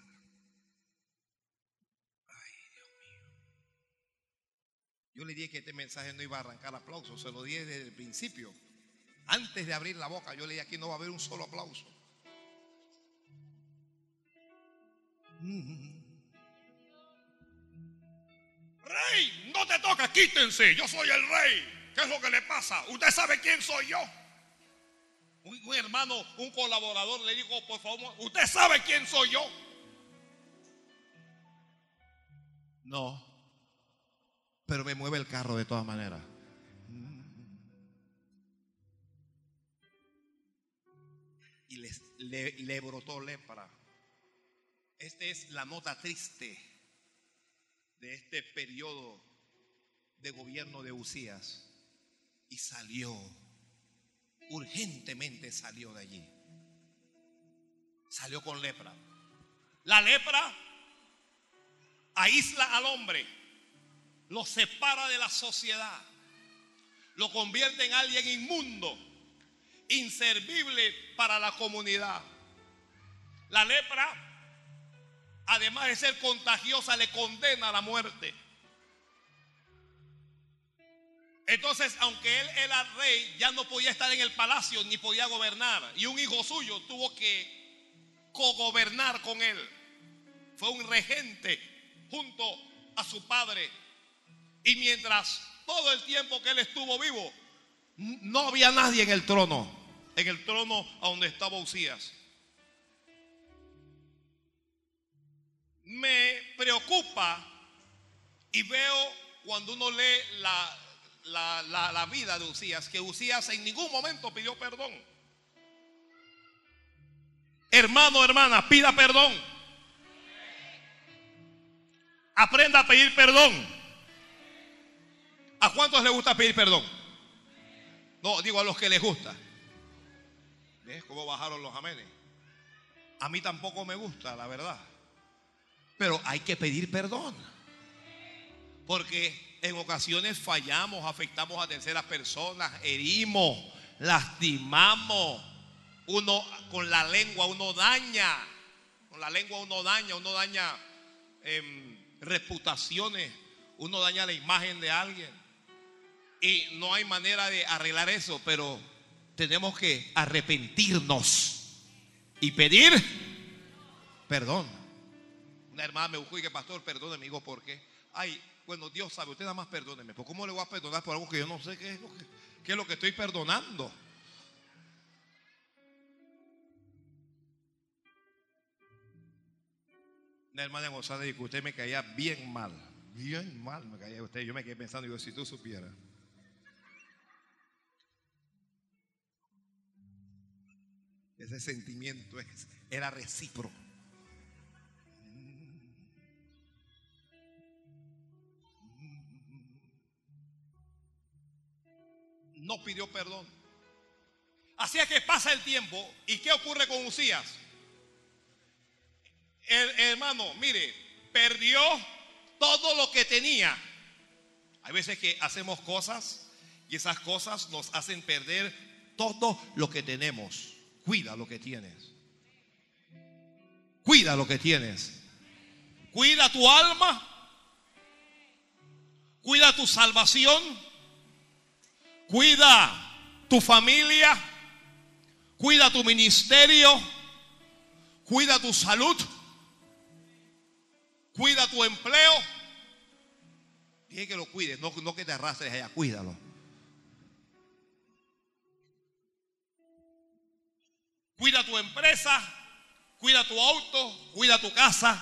Yo le dije que este mensaje no iba a arrancar aplausos, se lo dije desde el principio. Antes de abrir la boca, yo leí aquí no va a haber un solo aplauso. Rey, no te toca, quítense. Yo soy el rey. ¿Qué es lo que le pasa? Usted sabe quién soy yo. Un, hermano, un colaborador le dijo, por favor, usted sabe quién soy yo. No, pero me mueve el carro de todas maneras. le, brotó lepra. Esta es la nota triste de este periodo de gobierno de Usías. Y salió, urgentemente salió de allí. Salió con lepra. La lepra aísla al hombre, lo separa de la sociedad, lo convierte en alguien inmundo inservible para la comunidad. La lepra, además de ser contagiosa, le condena a la muerte. Entonces, aunque él era rey, ya no podía estar en el palacio ni podía gobernar. Y un hijo suyo tuvo que cogobernar con él. Fue un regente junto a su padre. Y mientras todo el tiempo que él estuvo vivo, no había nadie en el trono, en el trono a donde estaba Usías. Me preocupa y veo cuando uno lee la, la, vida de Usías, que Usías en ningún momento pidió perdón. Hermano, hermana, pida perdón. Aprenda a pedir perdón. ¿A cuántos les gusta pedir perdón? No, digo a los que les gusta. ¿Ves cómo bajaron los amenes? A mí tampoco me gusta, la verdad. Pero hay que pedir perdón. Porque en ocasiones fallamos, afectamos a terceras personas, herimos, lastimamos. Uno con la lengua uno daña, con la lengua uno daña, uno daña em, reputaciones, uno daña la imagen de alguien. Y no hay manera de arreglar eso, pero tenemos que arrepentirnos y pedir perdón. Una hermana me buscó y que pastor, perdóneme, amigo, porque ay, bueno, Dios sabe, usted nada más perdóneme. ¿Por cómo le voy a perdonar por algo que yo no sé qué es lo que, qué estoy perdonando? Una hermana González dijo usted me caía bien mal. Bien mal me caía usted. Yo me quedé pensando, digo, si tú supieras. Ese sentimiento era recíproco. no pidió perdón. Así es que pasa el tiempo. ¿Y qué ocurre con Usías? El, hermano, mire, perdió todo lo que tenía. Hay veces que hacemos cosas y esas cosas nos hacen perder todo lo que tenemos. Cuida lo que tienes. Cuida lo que tienes. Cuida tu alma. Cuida tu salvación Cuida tu familia, cuida tu ministerio, cuida tu salud, cuida tu empleo. Dije que lo cuides, no, no que te arrastres allá, cuídalo. Cuida tu empresa, cuida tu auto, cuida tu casa,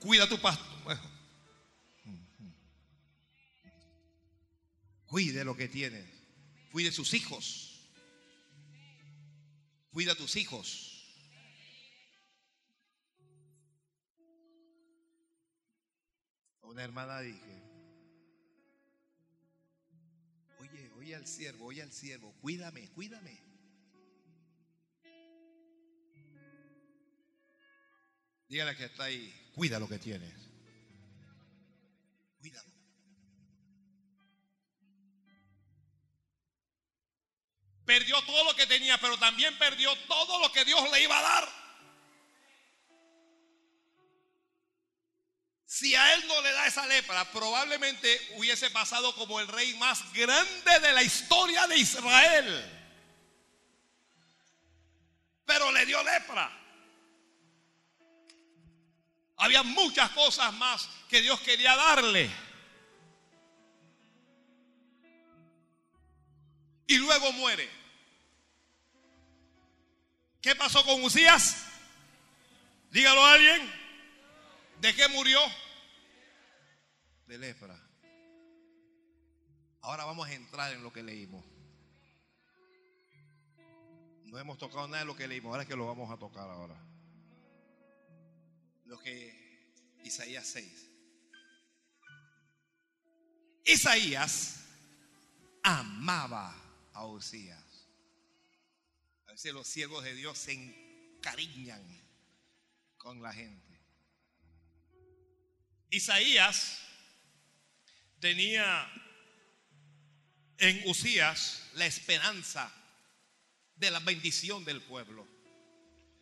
cuida tu pastor. Cuide lo que tienes. Cuide sus hijos. Cuida a tus hijos. Una hermana dije, oye, oye al siervo, oye al siervo, cuídame, cuídame. Dígale que está ahí, cuida lo que tienes. Cuídalo. Perdió todo lo que tenía, pero también perdió todo lo que Dios le iba a dar. Si a él no le da esa lepra, probablemente hubiese pasado como el rey más grande de la historia de Israel. Pero le dio lepra. Había muchas cosas más que Dios quería darle. Y luego muere. ¿Qué pasó con Usías? Dígalo a alguien. ¿De qué murió? De lepra. Ahora vamos a entrar en lo que leímos. No hemos tocado nada de lo que leímos, ahora es que lo vamos a tocar ahora. Lo que Isaías 6. Isaías amaba a Usías los siervos de Dios se encariñan con la gente. Isaías tenía en Usías la esperanza de la bendición del pueblo,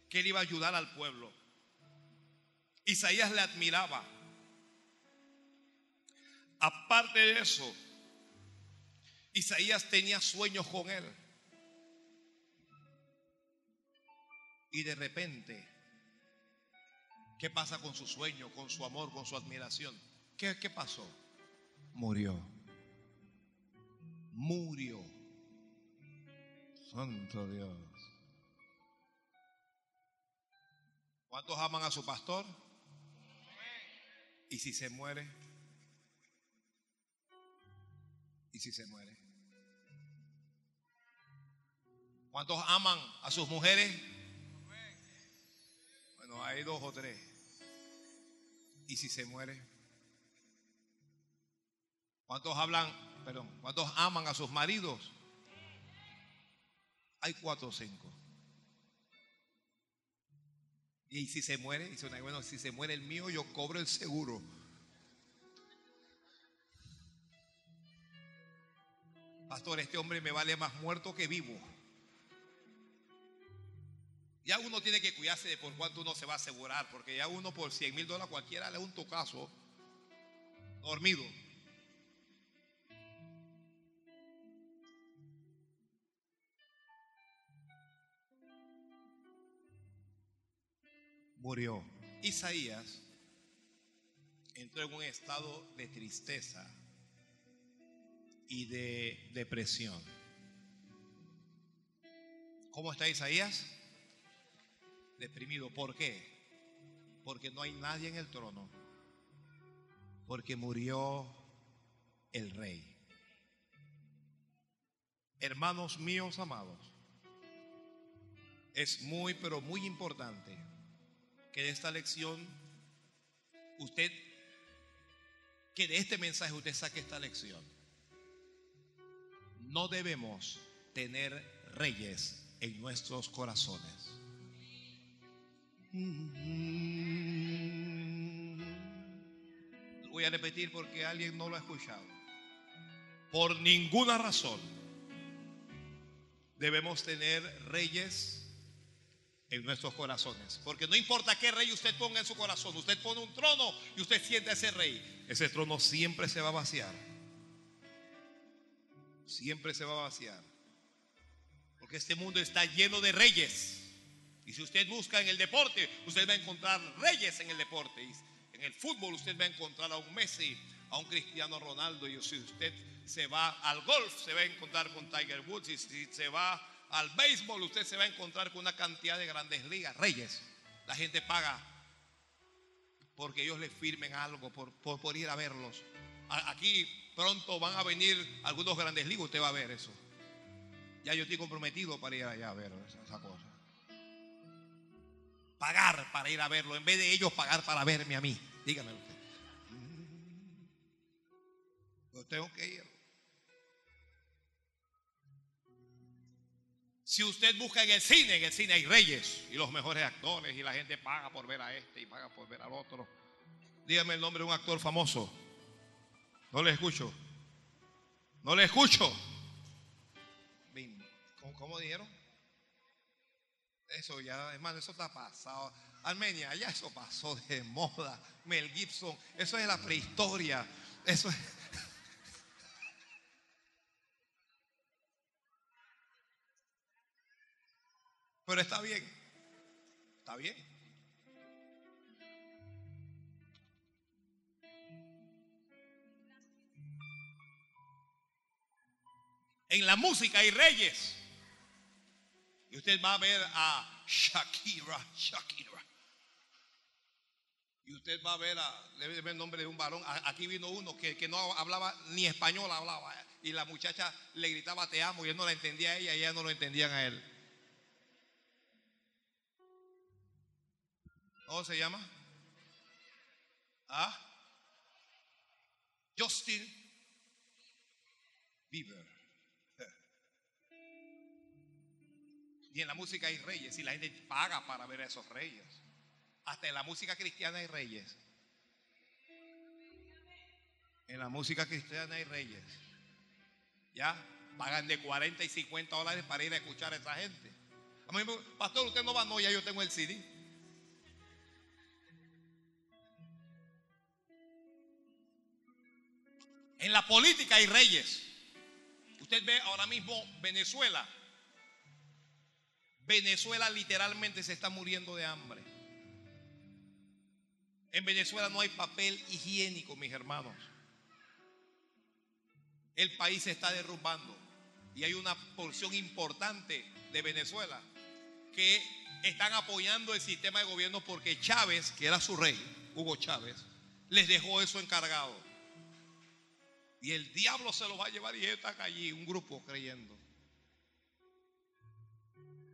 que él iba a ayudar al pueblo. Isaías le admiraba. Aparte de eso, Isaías tenía sueños con él. Y de repente, ¿qué pasa con su sueño, con su amor, con su admiración? ¿Qué, qué pasó? Murió. Murió. Santo Dios. ¿Cuántos aman a su pastor? ¿Y si se muere? ¿Y si se muere? ¿Cuántos aman a sus mujeres? Bueno, hay dos o tres. ¿Y si se muere? ¿Cuántos hablan, perdón, cuántos aman a sus maridos? Hay cuatro o cinco. Y si se muere, dice una, bueno, si se muere el mío, yo cobro el seguro. Pastor, este hombre me vale más muerto que vivo. Ya uno tiene que cuidarse de por cuánto uno se va a asegurar, porque ya uno por 100 mil dólares cualquiera le da un tocazo dormido. Murió. Isaías entró en un estado de tristeza y de depresión. ¿Cómo está Isaías? Deprimido. ¿Por qué? Porque no hay nadie en el trono. Porque murió el rey. Hermanos míos amados, es muy, pero muy importante que de esta lección usted, que de este mensaje usted saque esta lección. No debemos tener reyes en nuestros corazones. Voy a repetir porque alguien no lo ha escuchado. Por ninguna razón debemos tener reyes en nuestros corazones. Porque no importa qué rey usted ponga en su corazón, usted pone un trono y usted siente ese rey. Ese trono siempre se va a vaciar. Siempre se va a vaciar. Porque este mundo está lleno de reyes. Y si usted busca en el deporte, usted va a encontrar reyes en el deporte. Y en el fútbol usted va a encontrar a un Messi, a un Cristiano Ronaldo. Y si usted se va al golf, se va a encontrar con Tiger Woods. Y si se va al béisbol, usted se va a encontrar con una cantidad de grandes ligas, reyes. La gente paga porque ellos le firmen algo por, por, ir a verlos. Aquí pronto van a venir algunos grandes ligas, usted va a ver eso. Ya yo estoy comprometido para ir allá a ver esa, cosa. Pagar para ir a verlo, en vez de ellos pagar para verme a mí. Dígame usted. Yo tengo que ir. Si usted busca en el cine, en el cine hay reyes y los mejores actores y la gente paga por ver a este y paga por ver al otro. Dígame el nombre de un actor famoso. No le escucho. No le escucho. ¿Cómo, dijeron? Eso ya, hermano, eso está pasado. Armenia, ya eso pasó de moda. Mel Gibson, eso es la prehistoria. Eso es. Pero está bien. Está bien. En la música hay reyes. Y usted va a ver a Shakira, Shakira. Y usted va a ver, a, le el nombre de un varón. Aquí vino uno que, que, no hablaba ni español, hablaba. Y la muchacha le gritaba te amo y él no la entendía a ella y ella no lo entendían a él. ¿Cómo se llama? ¿Ah? Justin Bieber. Y en la música hay reyes y la gente paga para ver a esos reyes. Hasta en la música cristiana hay reyes. En la música cristiana hay reyes. Ya pagan de 40 y 50 dólares para ir a escuchar a esa gente. Pastor, usted no va, no, ya yo tengo el CD. En la política hay reyes. Usted ve ahora mismo Venezuela. Venezuela literalmente se está muriendo de hambre. En Venezuela no hay papel higiénico, mis hermanos. El país se está derrumbando y hay una porción importante de Venezuela que están apoyando el sistema de gobierno porque Chávez, que era su rey, Hugo Chávez, les dejó eso encargado. Y el diablo se lo va a llevar y está allí, un grupo creyendo.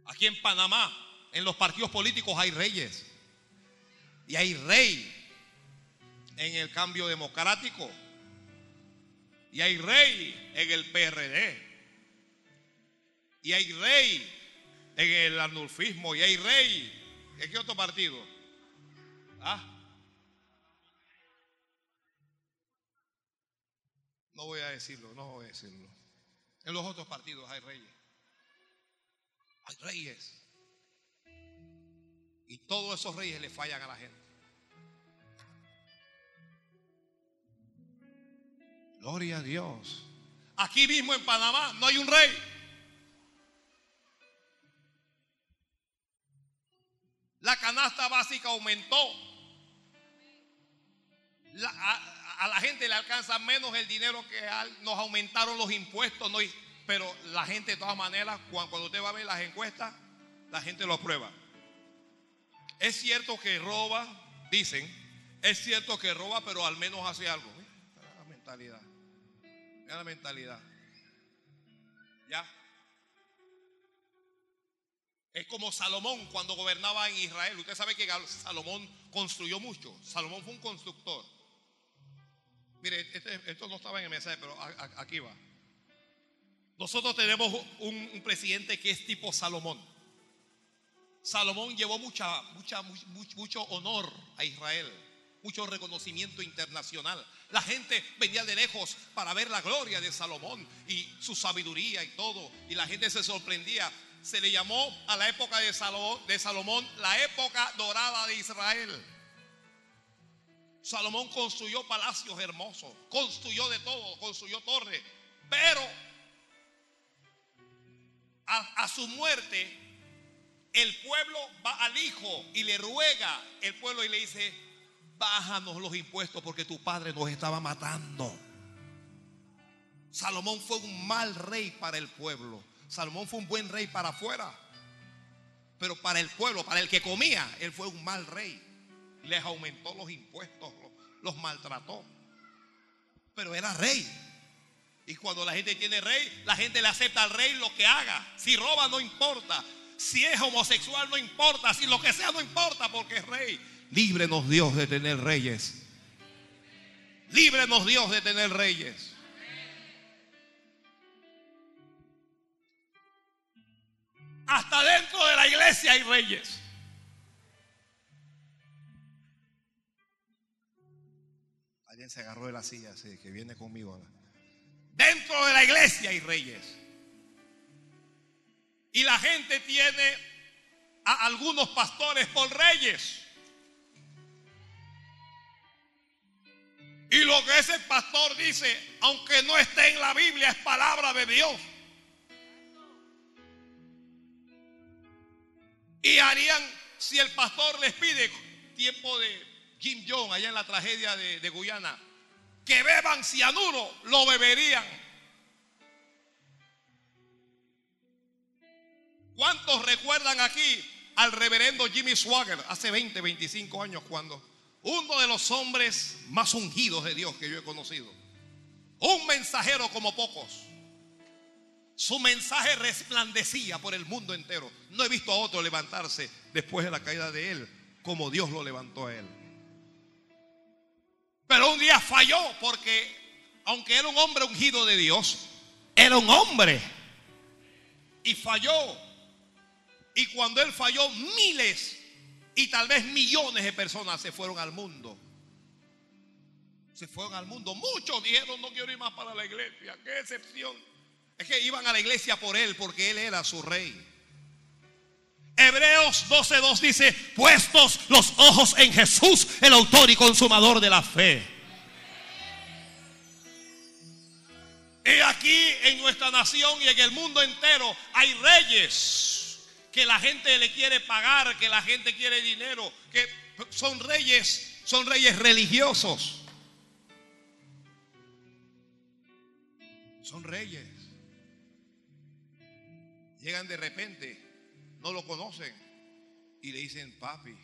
Aquí en Panamá, en los partidos políticos hay reyes. Y hay rey en el cambio democrático. Y hay rey en el PRD. Y hay rey en el anulfismo. Y hay rey. ¿En qué otro partido? ¿Ah? No voy a decirlo, no voy a decirlo. En los otros partidos hay reyes. Hay reyes. Y todos esos reyes le fallan a la gente. Gloria a Dios. Aquí mismo en Panamá no hay un rey. La canasta básica aumentó. La, a, la gente le alcanza menos el dinero que al, nos aumentaron los impuestos. No, pero la gente de todas maneras, cuando, cuando usted va a ver las encuestas, la gente lo aprueba. Es cierto que roba, dicen, es cierto que roba, pero al menos hace algo. Mira la mentalidad. Mira la mentalidad. ¿Ya? Es como Salomón cuando gobernaba en Israel. Usted sabe que Salomón construyó mucho. Salomón fue un constructor. Mire, este, esto no estaba en el mensaje, pero aquí va. Nosotros tenemos un, presidente que es tipo Salomón. Salomón llevó mucha, mucha, mucho, mucho honor a Israel, mucho reconocimiento internacional. La gente venía de lejos para ver la gloria de Salomón y su sabiduría y todo. Y la gente se sorprendía. Se le llamó a la época de Salomón la época dorada de Israel. Salomón construyó palacios hermosos, construyó de todo, construyó torres, pero a, su muerte, el pueblo va al hijo y le ruega el pueblo y le dice, bájanos los impuestos porque tu padre nos estaba matando. Salomón fue un mal rey para el pueblo. Salomón fue un buen rey para afuera. Pero para el pueblo, para el que comía, él fue un mal rey. Les aumentó los impuestos, los, maltrató. Pero era rey. Y cuando la gente tiene rey, la gente le acepta al rey lo que haga. Si roba no importa. Si es homosexual no importa. Si lo que sea no importa porque es rey. Líbrenos Dios de tener reyes. Líbrenos Dios de tener reyes. Hasta dentro de la iglesia hay reyes. Alguien se agarró de la silla así, que viene conmigo ahora. Dentro de la iglesia hay reyes. Y la gente tiene a algunos pastores por reyes. Y lo que ese pastor dice, aunque no esté en la Biblia, es palabra de Dios. Y harían, si el pastor les pide tiempo de Jim Jones, allá en la tragedia de, de Guyana, que beban cianuro, lo beberían. ¿Cuántos recuerdan aquí al reverendo Jimmy Swagger hace 20, 25 años cuando uno de los hombres más ungidos de Dios que yo he conocido, un mensajero como pocos, su mensaje resplandecía por el mundo entero. No he visto a otro levantarse después de la caída de él como Dios lo levantó a él. Pero un día falló porque, aunque era un hombre ungido de Dios, era un hombre. Y falló. Y cuando él falló, miles y tal vez millones de personas se fueron al mundo. Se fueron al mundo. Muchos dijeron, no quiero ir más para la iglesia. Qué excepción. Es que iban a la iglesia por él, porque él era su rey. Hebreos 12:2 dice, puestos los ojos en Jesús, el autor y consumador de la fe. Y aquí en nuestra nación y en el mundo entero hay reyes que la gente le quiere pagar, que la gente quiere dinero, que son reyes, son reyes religiosos. Son reyes. Llegan de repente, no lo conocen y le dicen, papi.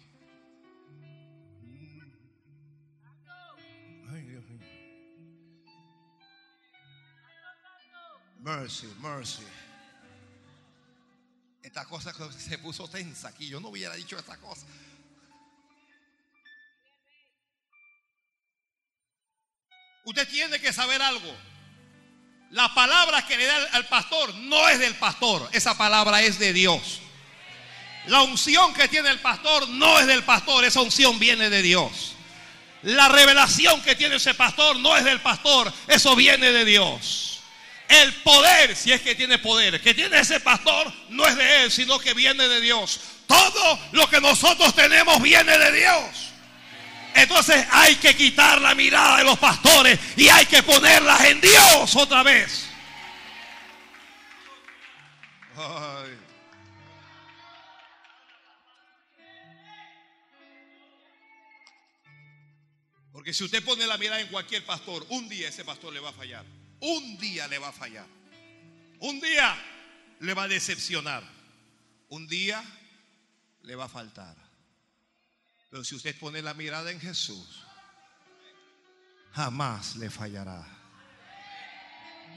Ay, Dios mío. Mercy, mercy. Esta cosa se puso tensa aquí. Yo no hubiera dicho esta cosa. Usted tiene que saber algo. La palabra que le da al pastor no es del pastor. Esa palabra es de Dios. La unción que tiene el pastor no es del pastor. Esa unción viene de Dios. La revelación que tiene ese pastor no es del pastor. Eso viene de Dios. El poder, si es que tiene poder, que tiene ese pastor, no es de él, sino que viene de Dios. Todo lo que nosotros tenemos viene de Dios. Entonces hay que quitar la mirada de los pastores y hay que ponerlas en Dios otra vez. Ay. Porque si usted pone la mirada en cualquier pastor, un día ese pastor le va a fallar. Un día le va a fallar. Un día le va a decepcionar. Un día le va a faltar. Pero si usted pone la mirada en Jesús, jamás le fallará.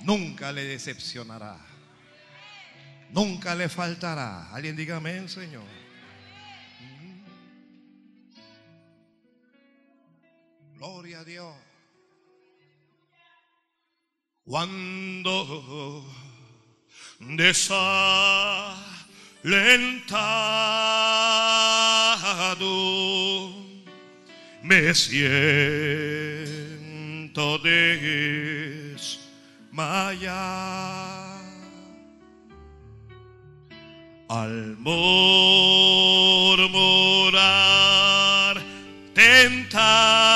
Nunca le decepcionará. Nunca le faltará. Alguien diga amén, Señor. Gloria a Dios. Cuando desalentado me siento desmayar al murmurar tentado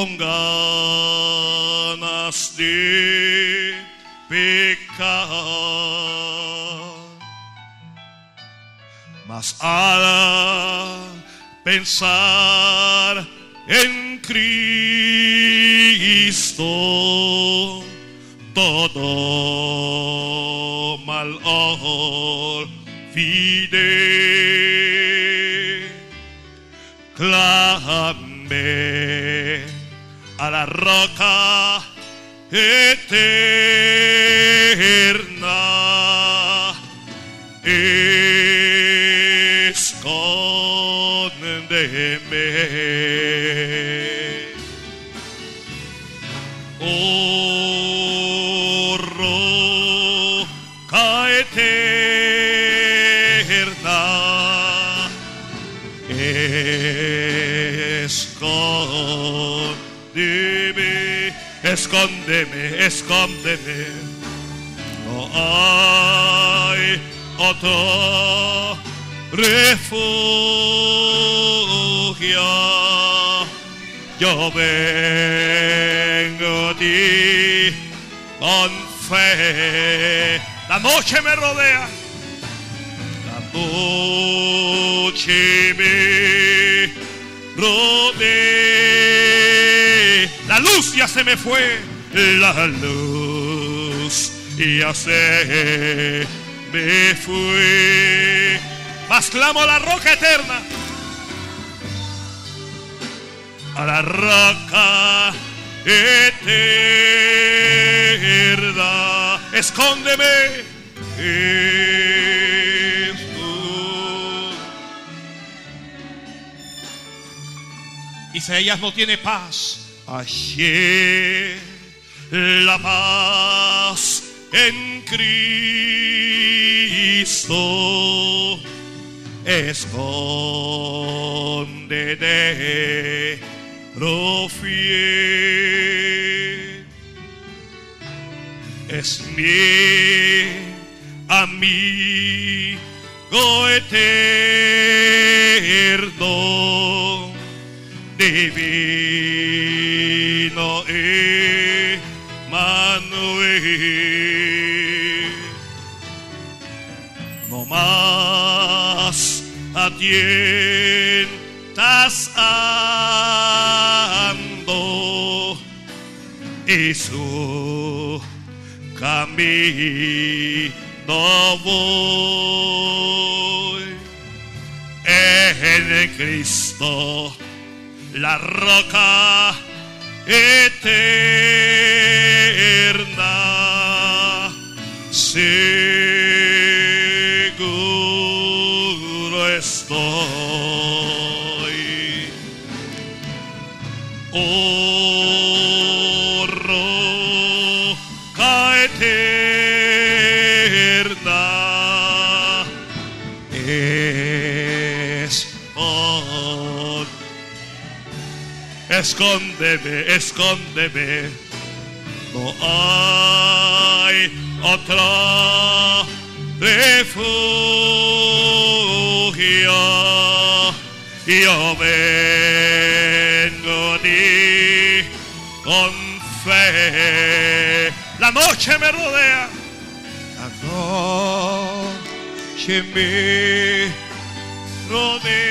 con ganas de pecar. Mas al pensar en Cristo, todo mal olvidé. Clamé la roca eterna. Escóndeme, escóndeme. No hay otro refugio. Yo vengo a ti con fe. La noche me rodea. La noche me rodea. La luz ya se me fue. La luz ya se me fue. Mas clamo a la roca eterna. A la roca eterna. Escóndeme. Isaías no tiene paz. La paz en Cristo escóndete, oh fiel. Es mi amigo eterno, divino vino Manuel. No más atientas ando y su camino voy en Cristo la roca eterna escóndeme, escóndeme. No hay otro refugio. Yo vengo ti con fe. La noche me rodea. La noche me rodea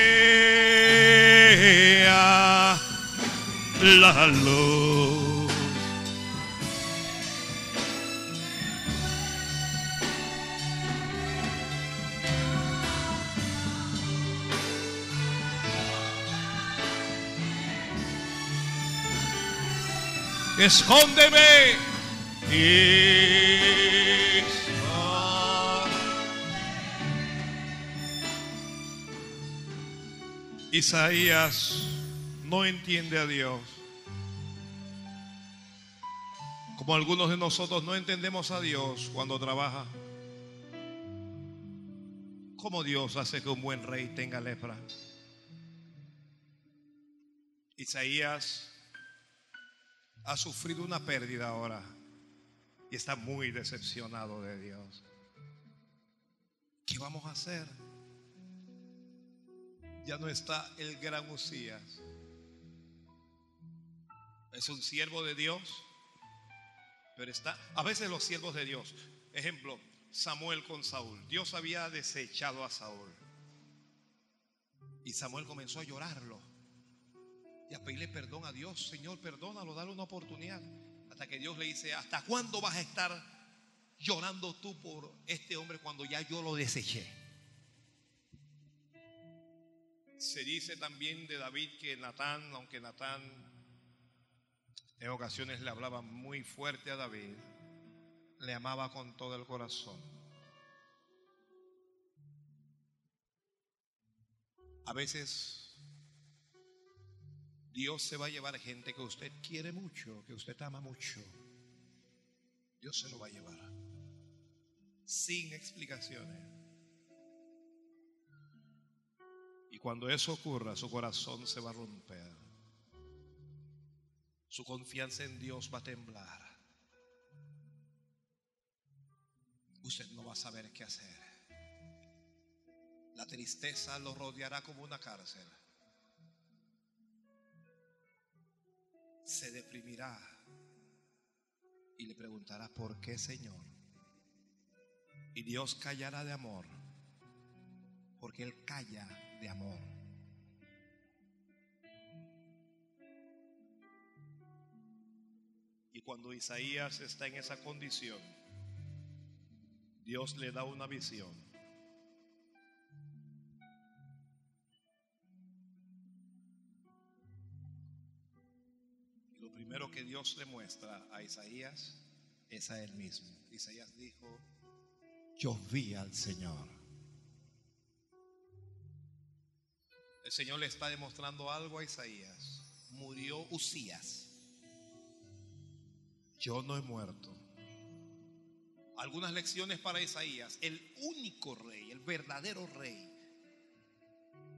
la luz. Escóndeme. Isaías no entiende a Dios. Como algunos de nosotros no entendemos a Dios cuando trabaja. ¿Cómo Dios hace que un buen rey tenga lepra? Isaías ha sufrido una pérdida ahora y está muy decepcionado de Dios. ¿Qué vamos a hacer? Ya no está el gran Usías. Es un siervo de Dios, pero está, a veces los siervos de Dios, ejemplo, Samuel con Saúl. Dios había desechado a Saúl. Y Samuel comenzó a llorarlo y a pedirle perdón a Dios. Señor, perdónalo, dale una oportunidad. Hasta que Dios le dice, ¿hasta cuándo vas a estar llorando tú por este hombre cuando ya yo lo deseché? Se dice también de David que Natán, aunque Natán en ocasiones le hablaba muy fuerte a David, le amaba con todo el corazón. A veces Dios se va a llevar gente que usted quiere mucho, que usted ama mucho. Dios se lo va a llevar. Sin explicaciones. Y cuando eso ocurra, su corazón se va a romper. Su confianza en Dios va a temblar. Usted no va a saber qué hacer. La tristeza lo rodeará como una cárcel. Se deprimirá y le preguntará, ¿por qué, Señor? Y Dios callará de amor, porque Él calla de amor. Y cuando Isaías está en esa condición, Dios le da una visión. Y lo primero que Dios le muestra a Isaías es a él mismo. Isaías dijo, yo vi al Señor. El Señor le está demostrando algo a Isaías. Murió Usías. Yo no he muerto. Algunas lecciones para Isaías. El único rey, el verdadero rey,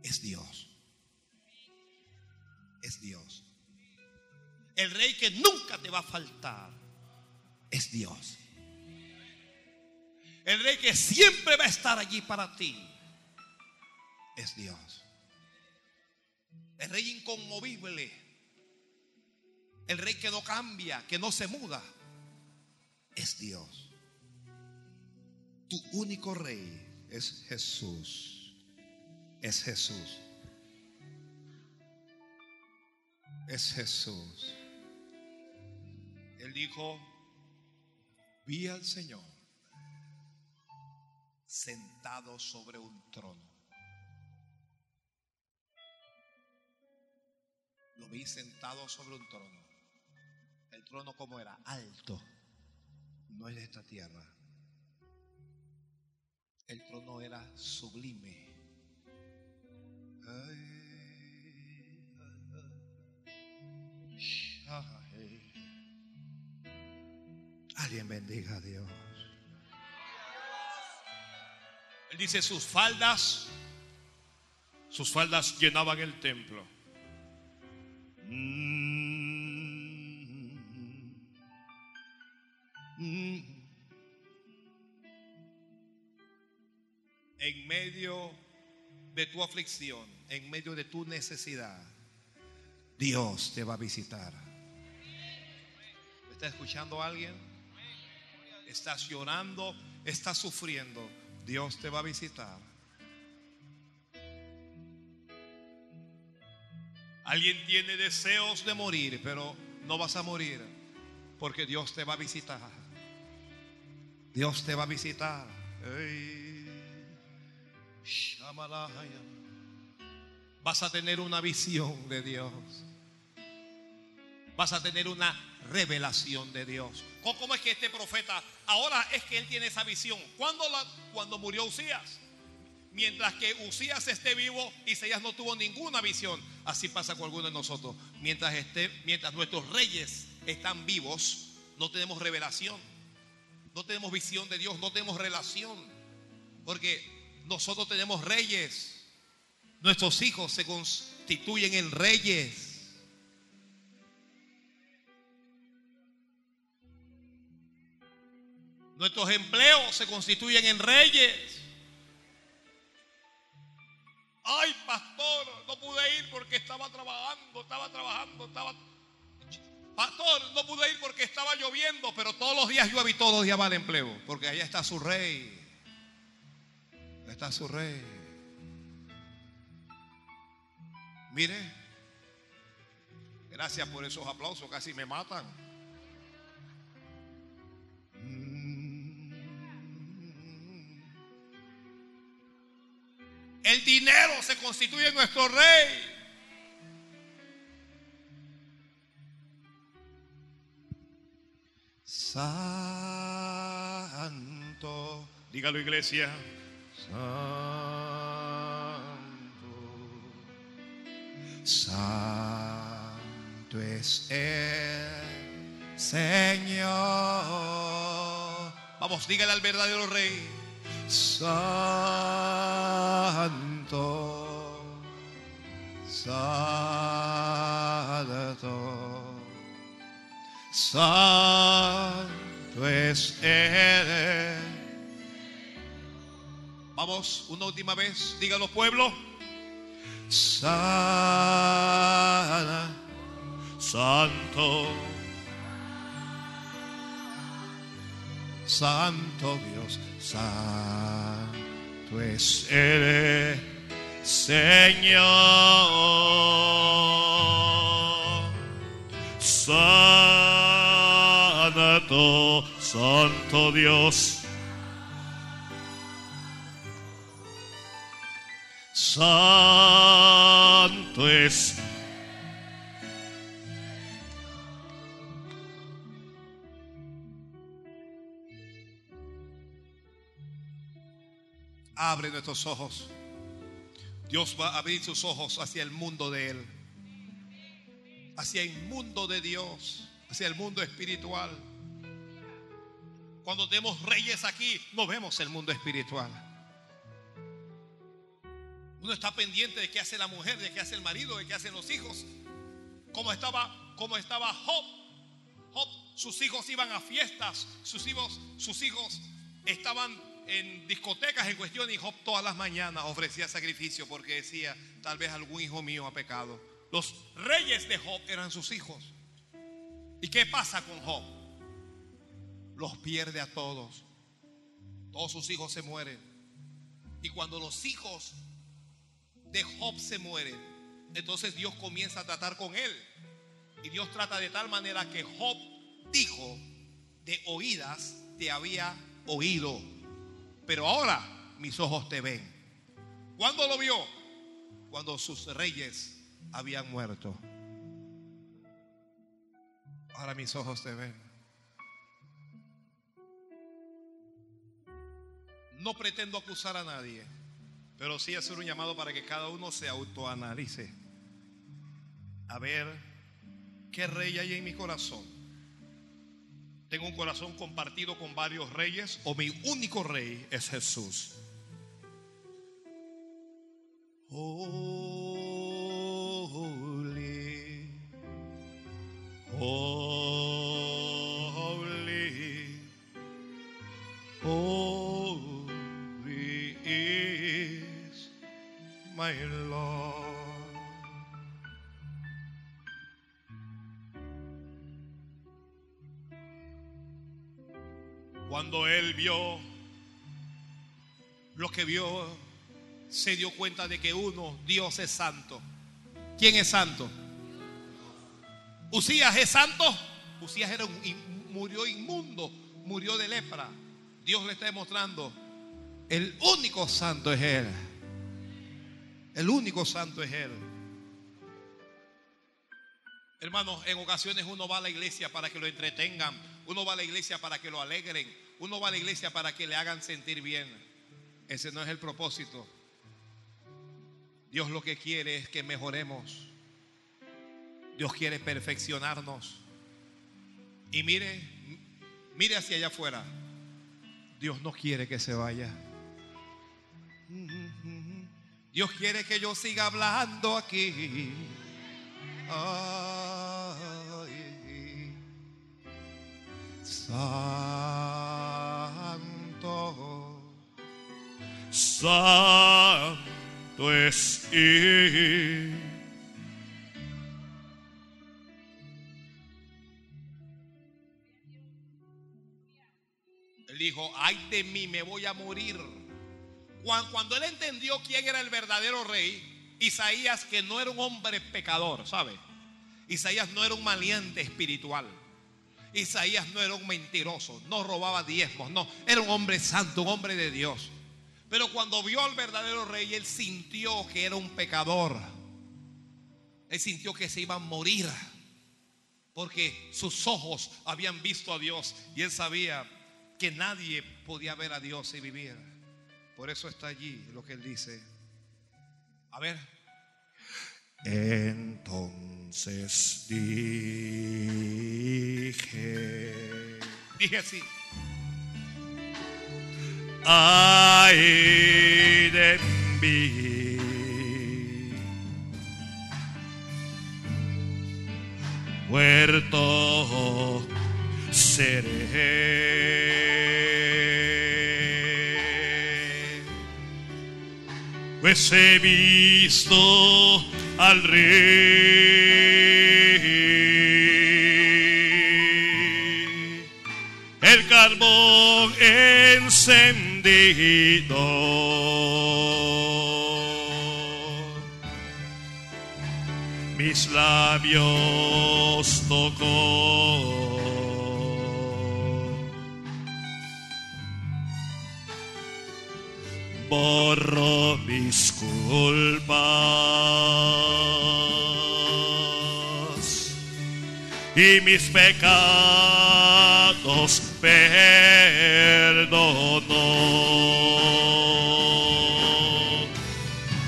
es Dios. Es Dios. El rey que nunca te va a faltar es Dios. El rey que siempre va a estar allí para ti es Dios. El rey inconmovible. El rey que no cambia, que no se muda, es Dios. Tu único rey es Jesús. Es Jesús. Es Jesús. Él dijo, vi al Señor sentado sobre un trono. Lo vi sentado sobre un trono. El trono como era alto, no es de esta tierra. El trono era sublime. Alguien bendiga a Dios. Él dice sus faldas, sus faldas llenaban el templo. En de tu aflicción, en medio de tu necesidad, Dios te va a visitar. ¿Está escuchando alguien? Estás llorando, estás sufriendo. Dios te va a visitar. Alguien tiene deseos de morir, pero no vas a morir porque Dios te va a visitar. Dios te va a visitar. Vas a tener una visión de Dios. Vas a tener una revelación de Dios. ¿Cómo es que este profeta ahora es que él tiene esa visión? ¿Cuándo, la, cuando murió Usías? Mientras que Usías esté vivo, Isaías no tuvo ninguna visión. Así pasa con algunos de nosotros. Mientras, mientras nuestros reyes están vivos, no tenemos revelación. No tenemos visión de Dios, no tenemos relación. Porque nosotros tenemos reyes. Nuestros hijos se constituyen en reyes. Nuestros empleos se constituyen en reyes. Ay, pastor, no pude ir porque estaba trabajando, estaba trabajando, estaba... Pastor, no pude ir porque estaba lloviendo, pero todos los días llueve y todos los días va el empleo, porque allá está su rey. Está su rey. Mire, gracias por esos aplausos, casi me matan. El dinero se constituye nuestro rey. Santo. Dígalo iglesia. Santo. Santo es el Señor. Vamos, dígale al verdadero rey. Santo, Santo, Santo es Él. Vamos, una última vez, dígalo pueblo. Sana, Santo. Santo Dios, Santo es el Señor. Santo, Santo Dios. Santo es Abre nuestros ojos. Dios va a abrir sus ojos hacia el mundo de Él. Hacia el mundo de Dios. Hacia el mundo espiritual. Cuando tenemos reyes aquí, no vemos el mundo espiritual. Uno está pendiente de qué hace la mujer, de qué hace el marido, de qué hacen los hijos. Como estaba, como estaba Job. Job, sus hijos iban a fiestas, sus hijos, sus hijos estaban en discotecas en cuestión y Job todas las mañanas ofrecía sacrificio porque decía, tal vez algún hijo mío ha pecado. Los reyes de Job eran sus hijos. ¿Y qué pasa con Job? Los pierde a todos. Todos sus hijos se mueren. Y cuando los hijos de Job se mueren, entonces Dios comienza a tratar con él. Y Dios trata de tal manera que Job dijo, de oídas te había oído, pero ahora mis ojos te ven. ¿Cuándo lo vio? Cuando sus reyes habían muerto. Ahora mis ojos te ven. No pretendo acusar a nadie, pero sí hacer un llamado para que cada uno se autoanalice. A ver qué rey hay en mi corazón. Tengo un corazón compartido con varios reyes o mi único rey es Jesús. Holy, holy, holy Cuando él vio lo que vio, se dio cuenta de que uno, Dios es santo. ¿Quién es santo? Usías es santo. Usías era un, murió inmundo, murió de lepra. Dios le está demostrando, el único santo es Él. El único santo es Él. Hermanos, en ocasiones uno va a la iglesia para que lo entretengan, uno va a la iglesia para que lo alegren, uno va a la iglesia para que le hagan sentir bien. Ese no es el propósito. Dios lo que quiere es que mejoremos. Dios quiere perfeccionarnos. Y mire, mire hacia allá afuera. Dios no quiere que se vaya. Dios quiere que yo siga hablando aquí. Santo, Santo es. Él dijo, ay de mí, me voy a morir. Cuan- Cuando él entendió quién era el verdadero rey, Isaías, que no era un hombre pecador, ¿sabe? Isaías no era un maleante espiritual. Isaías no era un mentiroso, no robaba diezmos, no, era un hombre santo, un hombre de Dios. Pero cuando vio al verdadero rey, él sintió que era un pecador. Él sintió que se iba a morir. Porque sus ojos habían visto a Dios y él sabía que nadie podía ver a Dios y vivir. Por eso está allí lo que él dice. A ver. Entonces dije, Dije así. ay de mí. Muerto seré. Pues he visto al rey, el carbón encendido, mis labios tocó. Borro mis culpas y mis pecados perdonó.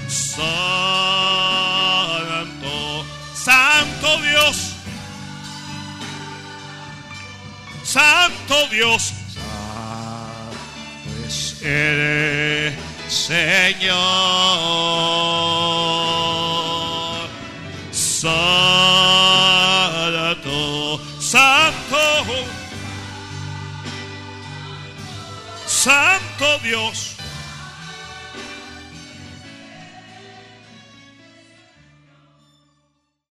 Santo, Santo Dios, Santo Dios, Santo es el Señor. Santo, Santo, Santo Dios.